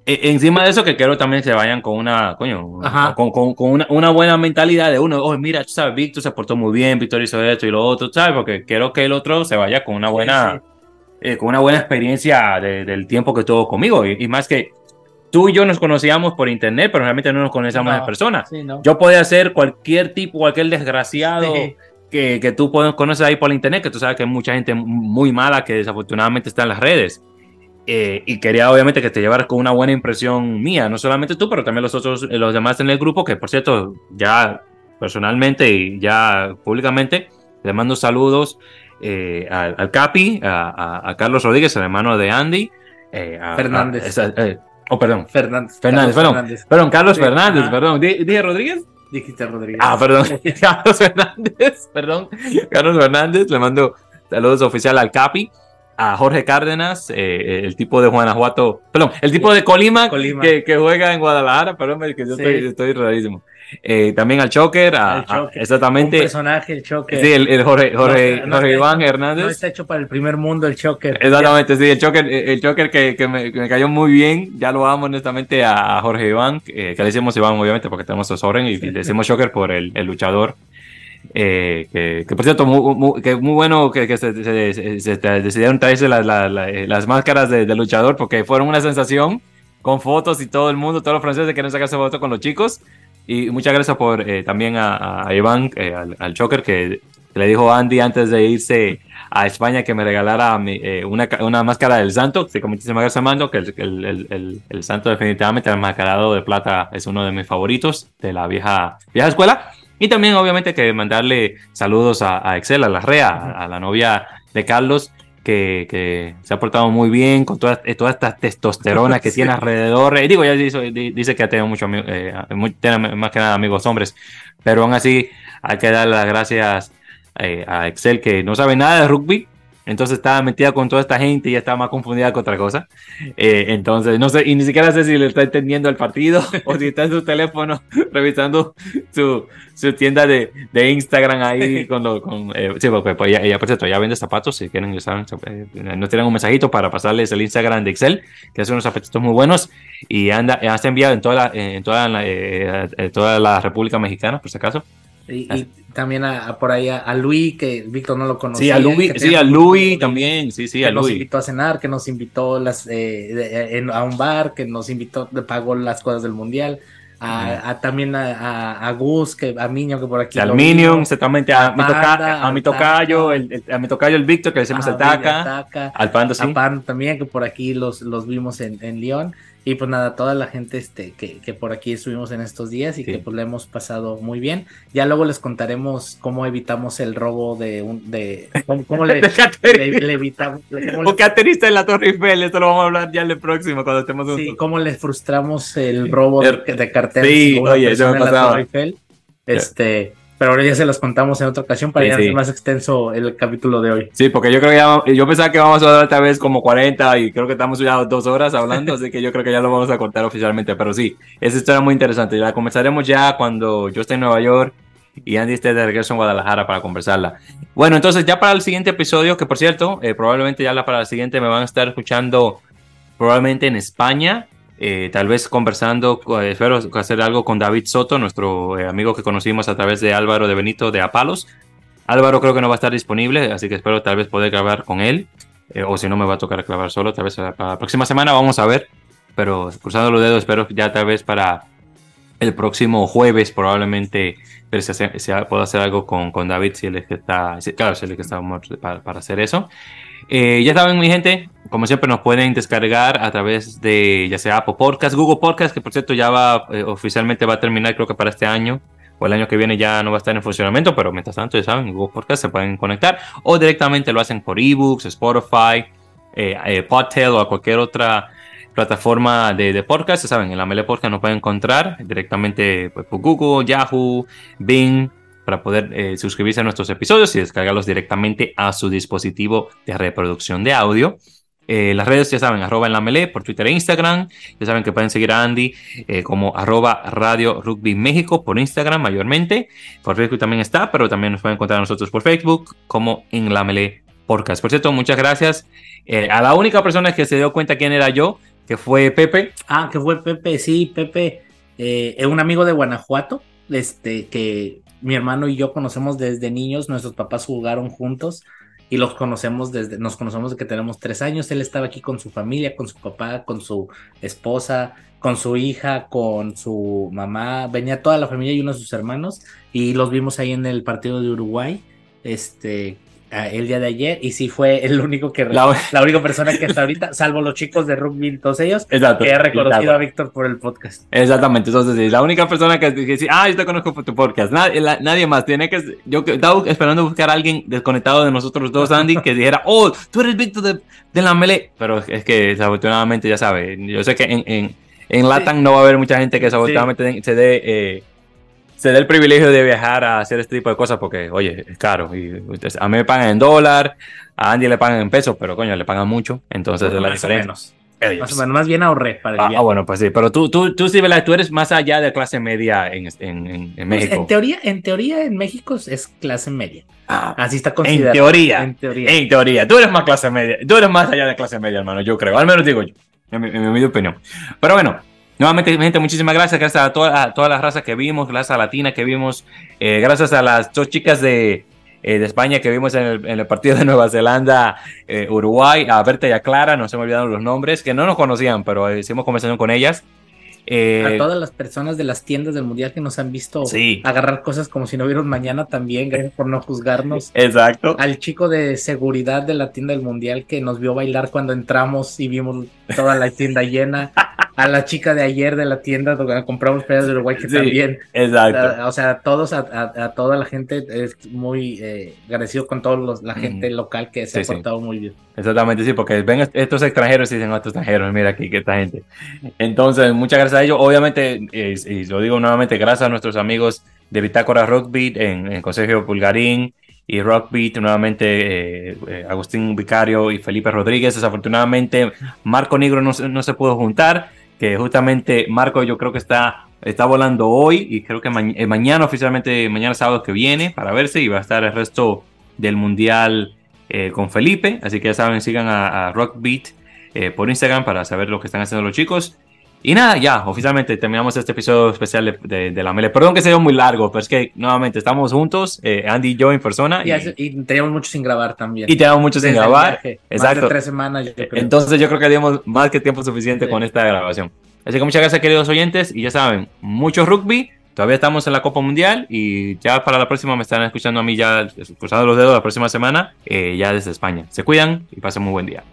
E, encima de eso, que quiero también se vayan con una, coño, con, con, con, una, una buena mentalidad de uno, oh, mira, tú sabes, Víctor se portó muy bien, Víctor hizo esto y lo otro, ¿sabes? Porque quiero que el otro se vaya con una buena, eh, con una buena experiencia de, del tiempo que tuvo conmigo, y, y más que tú y yo nos conocíamos por internet, pero realmente no nos conocíamos no, en persona. Sí, no. Yo podía ser cualquier tipo, cualquier desgraciado sí. que, que, tú conoces ahí por internet, que tú sabes que hay mucha gente muy mala que desafortunadamente está en las redes. Eh, y quería obviamente que te llevaras con una buena impresión mía, no solamente tú, pero también los otros, los demás en el grupo, que por cierto, ya personalmente y ya públicamente, le mando saludos eh, al, al, Capi, a, a, a, Carlos Rodríguez, el hermano de Andy. Eh, a, Fernández. Oh, perdón. Fernández. Fernández, perdón. Fernández. Perdón, Carlos sí. Fernández, ah. perdón. ¿Dije Rodríguez? Dijiste Rodríguez. Ah, perdón. Carlos Fernández, perdón. Carlos Fernández, le mando saludos oficial al Capi. A Jorge Cárdenas, eh, el tipo de Guanajuato, perdón, el tipo de Colima, Colima. Que, que, juega en Guadalajara, perdón, que yo sí. estoy, estoy rarísimo. Eh, también al Choker, a, a, exactamente. Un personaje, el Choker. Sí, el, el Jorge, Jorge, no, no Jorge Iván hecho, Hernández. No está hecho para el primer mundo el Choker. Exactamente, sí, el Choker, el Choker que, que, me, que me cayó muy bien. Ya lo amo honestamente a Jorge Iván, eh, que le decimos Iván obviamente porque tenemos su orden y sí. le decimos Choker por el, el luchador. Eh, que, que, por cierto, muy, muy, que muy bueno que, que se, se, se, se, decidieron traerse la, la, la, las máscaras de, de, luchador porque fueron una sensación con fotos y todo el mundo, todos los franceses quieren sacarse fotos con los chicos. Y muchas gracias por eh, también a, a Iván, eh, al, al, Choker, que, que, le dijo a Andy antes de irse a España que me regalara mi, eh, una, una, máscara del santo. Así que muchísimas gracias, Mando, que el, el, el, el, santo definitivamente, el mascarado de plata, es uno de mis favoritos de la vieja, vieja escuela. Y también, obviamente, que mandarle saludos a, a Excel, a la Rea, a, a la novia de Carlos, que, que, se ha portado muy bien con toda, eh, toda esta testosterona que sí. tiene alrededor. Eh, digo, ya dice, dice que ha tenido mucho, eh, más que nada amigos hombres, pero aún así hay que dar las gracias eh, a Excel que no sabe nada de rugby. Entonces estaba metida con toda esta gente y ya estaba más confundida con otra cosa. Eh, entonces, no sé, y ni siquiera sé si le está entendiendo el partido o si está en su teléfono revisando su, su tienda de, de, Instagram ahí con lo, con, eh, sí, porque pues, ella, ella, por cierto, ya vende zapatos, si quieren, ya saben, eh, nos tienen un mensajito para pasarles el Instagram de Excel, que hace unos zapatitos muy buenos y anda, está enviado en toda la, en toda la, eh, toda la República Mexicana, por si acaso. Y, y, también a, a, por ahí a, a, Luis, que Víctor no lo conocía. Sí, a Luis, sí, a Luis también, sí, sí, que a Luis. nos invitó a cenar, que nos invitó las, eh, de, en, a un bar, que nos invitó, pagó las cosas del mundial. A, a, también a, a, Gus, que a Miño, que por aquí. Al Minion, exactamente, a, mi, toca, a mi tocayo, el, el, a mi tocayo el Víctor, que le decimos el Taca, Taca, al Pando, sí. A Pando también, que por aquí los, los vimos en, en León. Y pues nada, toda la gente este, que, que por aquí estuvimos en estos días y sí. que pues le hemos pasado muy bien. Ya luego les contaremos cómo evitamos el robo de un de cómo, cómo le, le, le, evitamos. Cómo Porque aterista en la Torre Eiffel, esto lo vamos a hablar ya en el próximo cuando estemos juntos. Sí, cómo les frustramos el robo de, de sí, oye, eso me. Eiffel. Este, pero ahora ya se las contamos en otra ocasión para Sí, ya sí. más extenso el capítulo de hoy. Sí, porque yo creo que ya, yo pensaba que vamos a hablar tal vez como 40 y creo que estamos ya dos horas hablando, así que yo creo que ya lo vamos a cortar oficialmente, pero sí, esa historia muy interesante. La comenzaremos ya cuando yo esté en Nueva York y Andy esté de regreso en Guadalajara para conversarla. Bueno, entonces ya para el siguiente episodio, que por cierto, eh, probablemente ya la, para el siguiente me van a estar escuchando probablemente en España, eh, tal vez conversando, eh, espero hacer algo con David Soto, nuestro eh, amigo que conocimos a través de Álvaro de Benito de Apalos. Álvaro creo que no va a estar disponible, así que espero tal vez poder grabar con él, eh, o si no me va a tocar grabar solo, tal vez para la próxima semana vamos a ver, pero cruzando los dedos espero ya tal vez para el próximo jueves probablemente ver si hace- si puedo hacer algo con, con David, si él es que está, si- claro, si él es que está para, para hacer eso. Eh, ya saben, mi gente, como siempre nos pueden descargar a través de ya sea Apple Podcast, Google Podcast, que por cierto ya va, eh, oficialmente va a terminar creo que para este año o el año que viene ya no va a estar en funcionamiento, pero mientras tanto ya saben, en Google Podcast se pueden conectar o directamente lo hacen por ebooks, Spotify, eh, eh, Podtail o a cualquier otra plataforma de, de podcast, ya saben, en la Mele Podcast nos pueden encontrar directamente pues, por Google, Yahoo, Bing, para poder eh, suscribirse a nuestros episodios y descargarlos directamente a su dispositivo de reproducción de audio. Eh, las redes ya saben, arroba en la melee por Twitter e Instagram. Ya saben que pueden seguir a Andy eh, como arroba Radio Rugby México por Instagram mayormente. Por Facebook también está, pero también nos pueden encontrar nosotros por Facebook como en la melee podcast. Por cierto, muchas gracias a la única persona que se dio cuenta quién era yo, que fue Pepe. Ah, que fue Pepe, sí, Pepe, es un amigo de Guanajuato, este, que mi hermano y yo conocemos desde niños, nuestros papás jugaron juntos y los conocemos desde, nos conocemos desde que tenemos tres años, él estaba aquí con su familia, con su papá, con su esposa, con su hija, con su mamá, venía toda la familia y uno de sus hermanos y los vimos ahí en el partido de Uruguay, este, el día de ayer y sí fue el único que, La- la única persona que hasta ahorita, salvo los chicos de rugby, todos ellos, Exacto. que ha reconocido a Víctor por el podcast. Exactamente, entonces sí, la única persona que sí, ah, yo te conozco por tu podcast, nadie, la- nadie más, tiene que, yo que- estaba esperando buscar a alguien desconectado de nosotros dos, Andy, que dijera, oh, tú eres Víctor de, de la Mele, pero es que desafortunadamente, ya sabes, yo sé que en, en, en Latam no va a haber mucha gente que desafortunadamente se dé, eh, se dé el privilegio de viajar a hacer este tipo de cosas porque, oye, es caro, y ustedes- a mí me pagan en dólar, a Andy le pagan en pesos, pero coño, le pagan mucho, entonces es la diferencia. menos. Más o menos, más bien ahorré para el Ah, viaje. ah, bueno, pues sí, pero tú, tú, tú sí, ¿verdad? Tú eres más allá de clase media en, en, en- en Pues, México. en teoría, en teoría en México es clase media. Ah, Así está en considerado. teoría, En teoría. en teoría, tú eres más clase media, tú eres más allá de clase media, hermano, yo creo, al menos digo yo, en mi, en mi humilde opinión. Pero bueno, nuevamente, gente, muchísimas gracias, gracias a toda, a todas las razas que vimos, gracias a Latina que vimos, eh, gracias a las dos chicas de, eh, de España que vimos en el, en el partido de Nueva Zelanda, eh, Uruguay, a Berta y a Clara, no se me olvidaron los nombres, que no nos conocían, pero eh, hicimos conversación con ellas. Eh, a todas las personas de las tiendas del mundial que nos han visto Sí. agarrar cosas como si no un mañana también, gracias por no juzgarnos. Exacto. Al chico de seguridad de la tienda del mundial que nos vio bailar cuando entramos y vimos toda la tienda llena. A la chica de ayer de la tienda donde compramos playas de Uruguay que Sí. también. Exacto. O sea, a todos, a, a- a toda la gente es muy eh, agradecido con toda la gente Mm. local que se Sí, ha portado muy bien. Exactamente, sí, porque ven est- estos extranjeros y dicen, "Oh, estos extranjeros, mira aquí, que esta gente. Entonces, muchas gracias a. Obviamente, y lo digo nuevamente, gracias a nuestros amigos de Bitácora Rockbeat en, en Consejo Pulgarín y Rockbeat, nuevamente eh, eh, Agustín Vicario y Felipe Rodríguez. Desafortunadamente, Marco Negro no, no se pudo juntar, que justamente Marco yo creo que está, está volando hoy y creo que eh, mañana oficialmente, mañana sábado que viene para verse y va a estar el resto del Mundial con Felipe. Así que ya saben, sigan a, a Rockbeat eh, por Instagram para saber lo que están haciendo los chicos. Y nada, ya, oficialmente terminamos este episodio especial de, de- de la Mele. Perdón que se dio muy largo, pero es que nuevamente estamos juntos, eh, Andy y yo en persona. Y, Y, y teníamos mucho sin grabar también. y tenemos mucho sin Desde grabar. viaje, Exacto. Más de tres semanas, yo creo. Entonces yo creo que dimos más que tiempo suficiente Sí. con esta grabación. Así que muchas gracias queridos oyentes y ya saben, mucho rugby, todavía estamos en la Copa Mundial y ya para la próxima me están escuchando a mí ya cruzando los dedos la próxima semana, eh, ya desde España. Se cuidan y pasen muy buen día.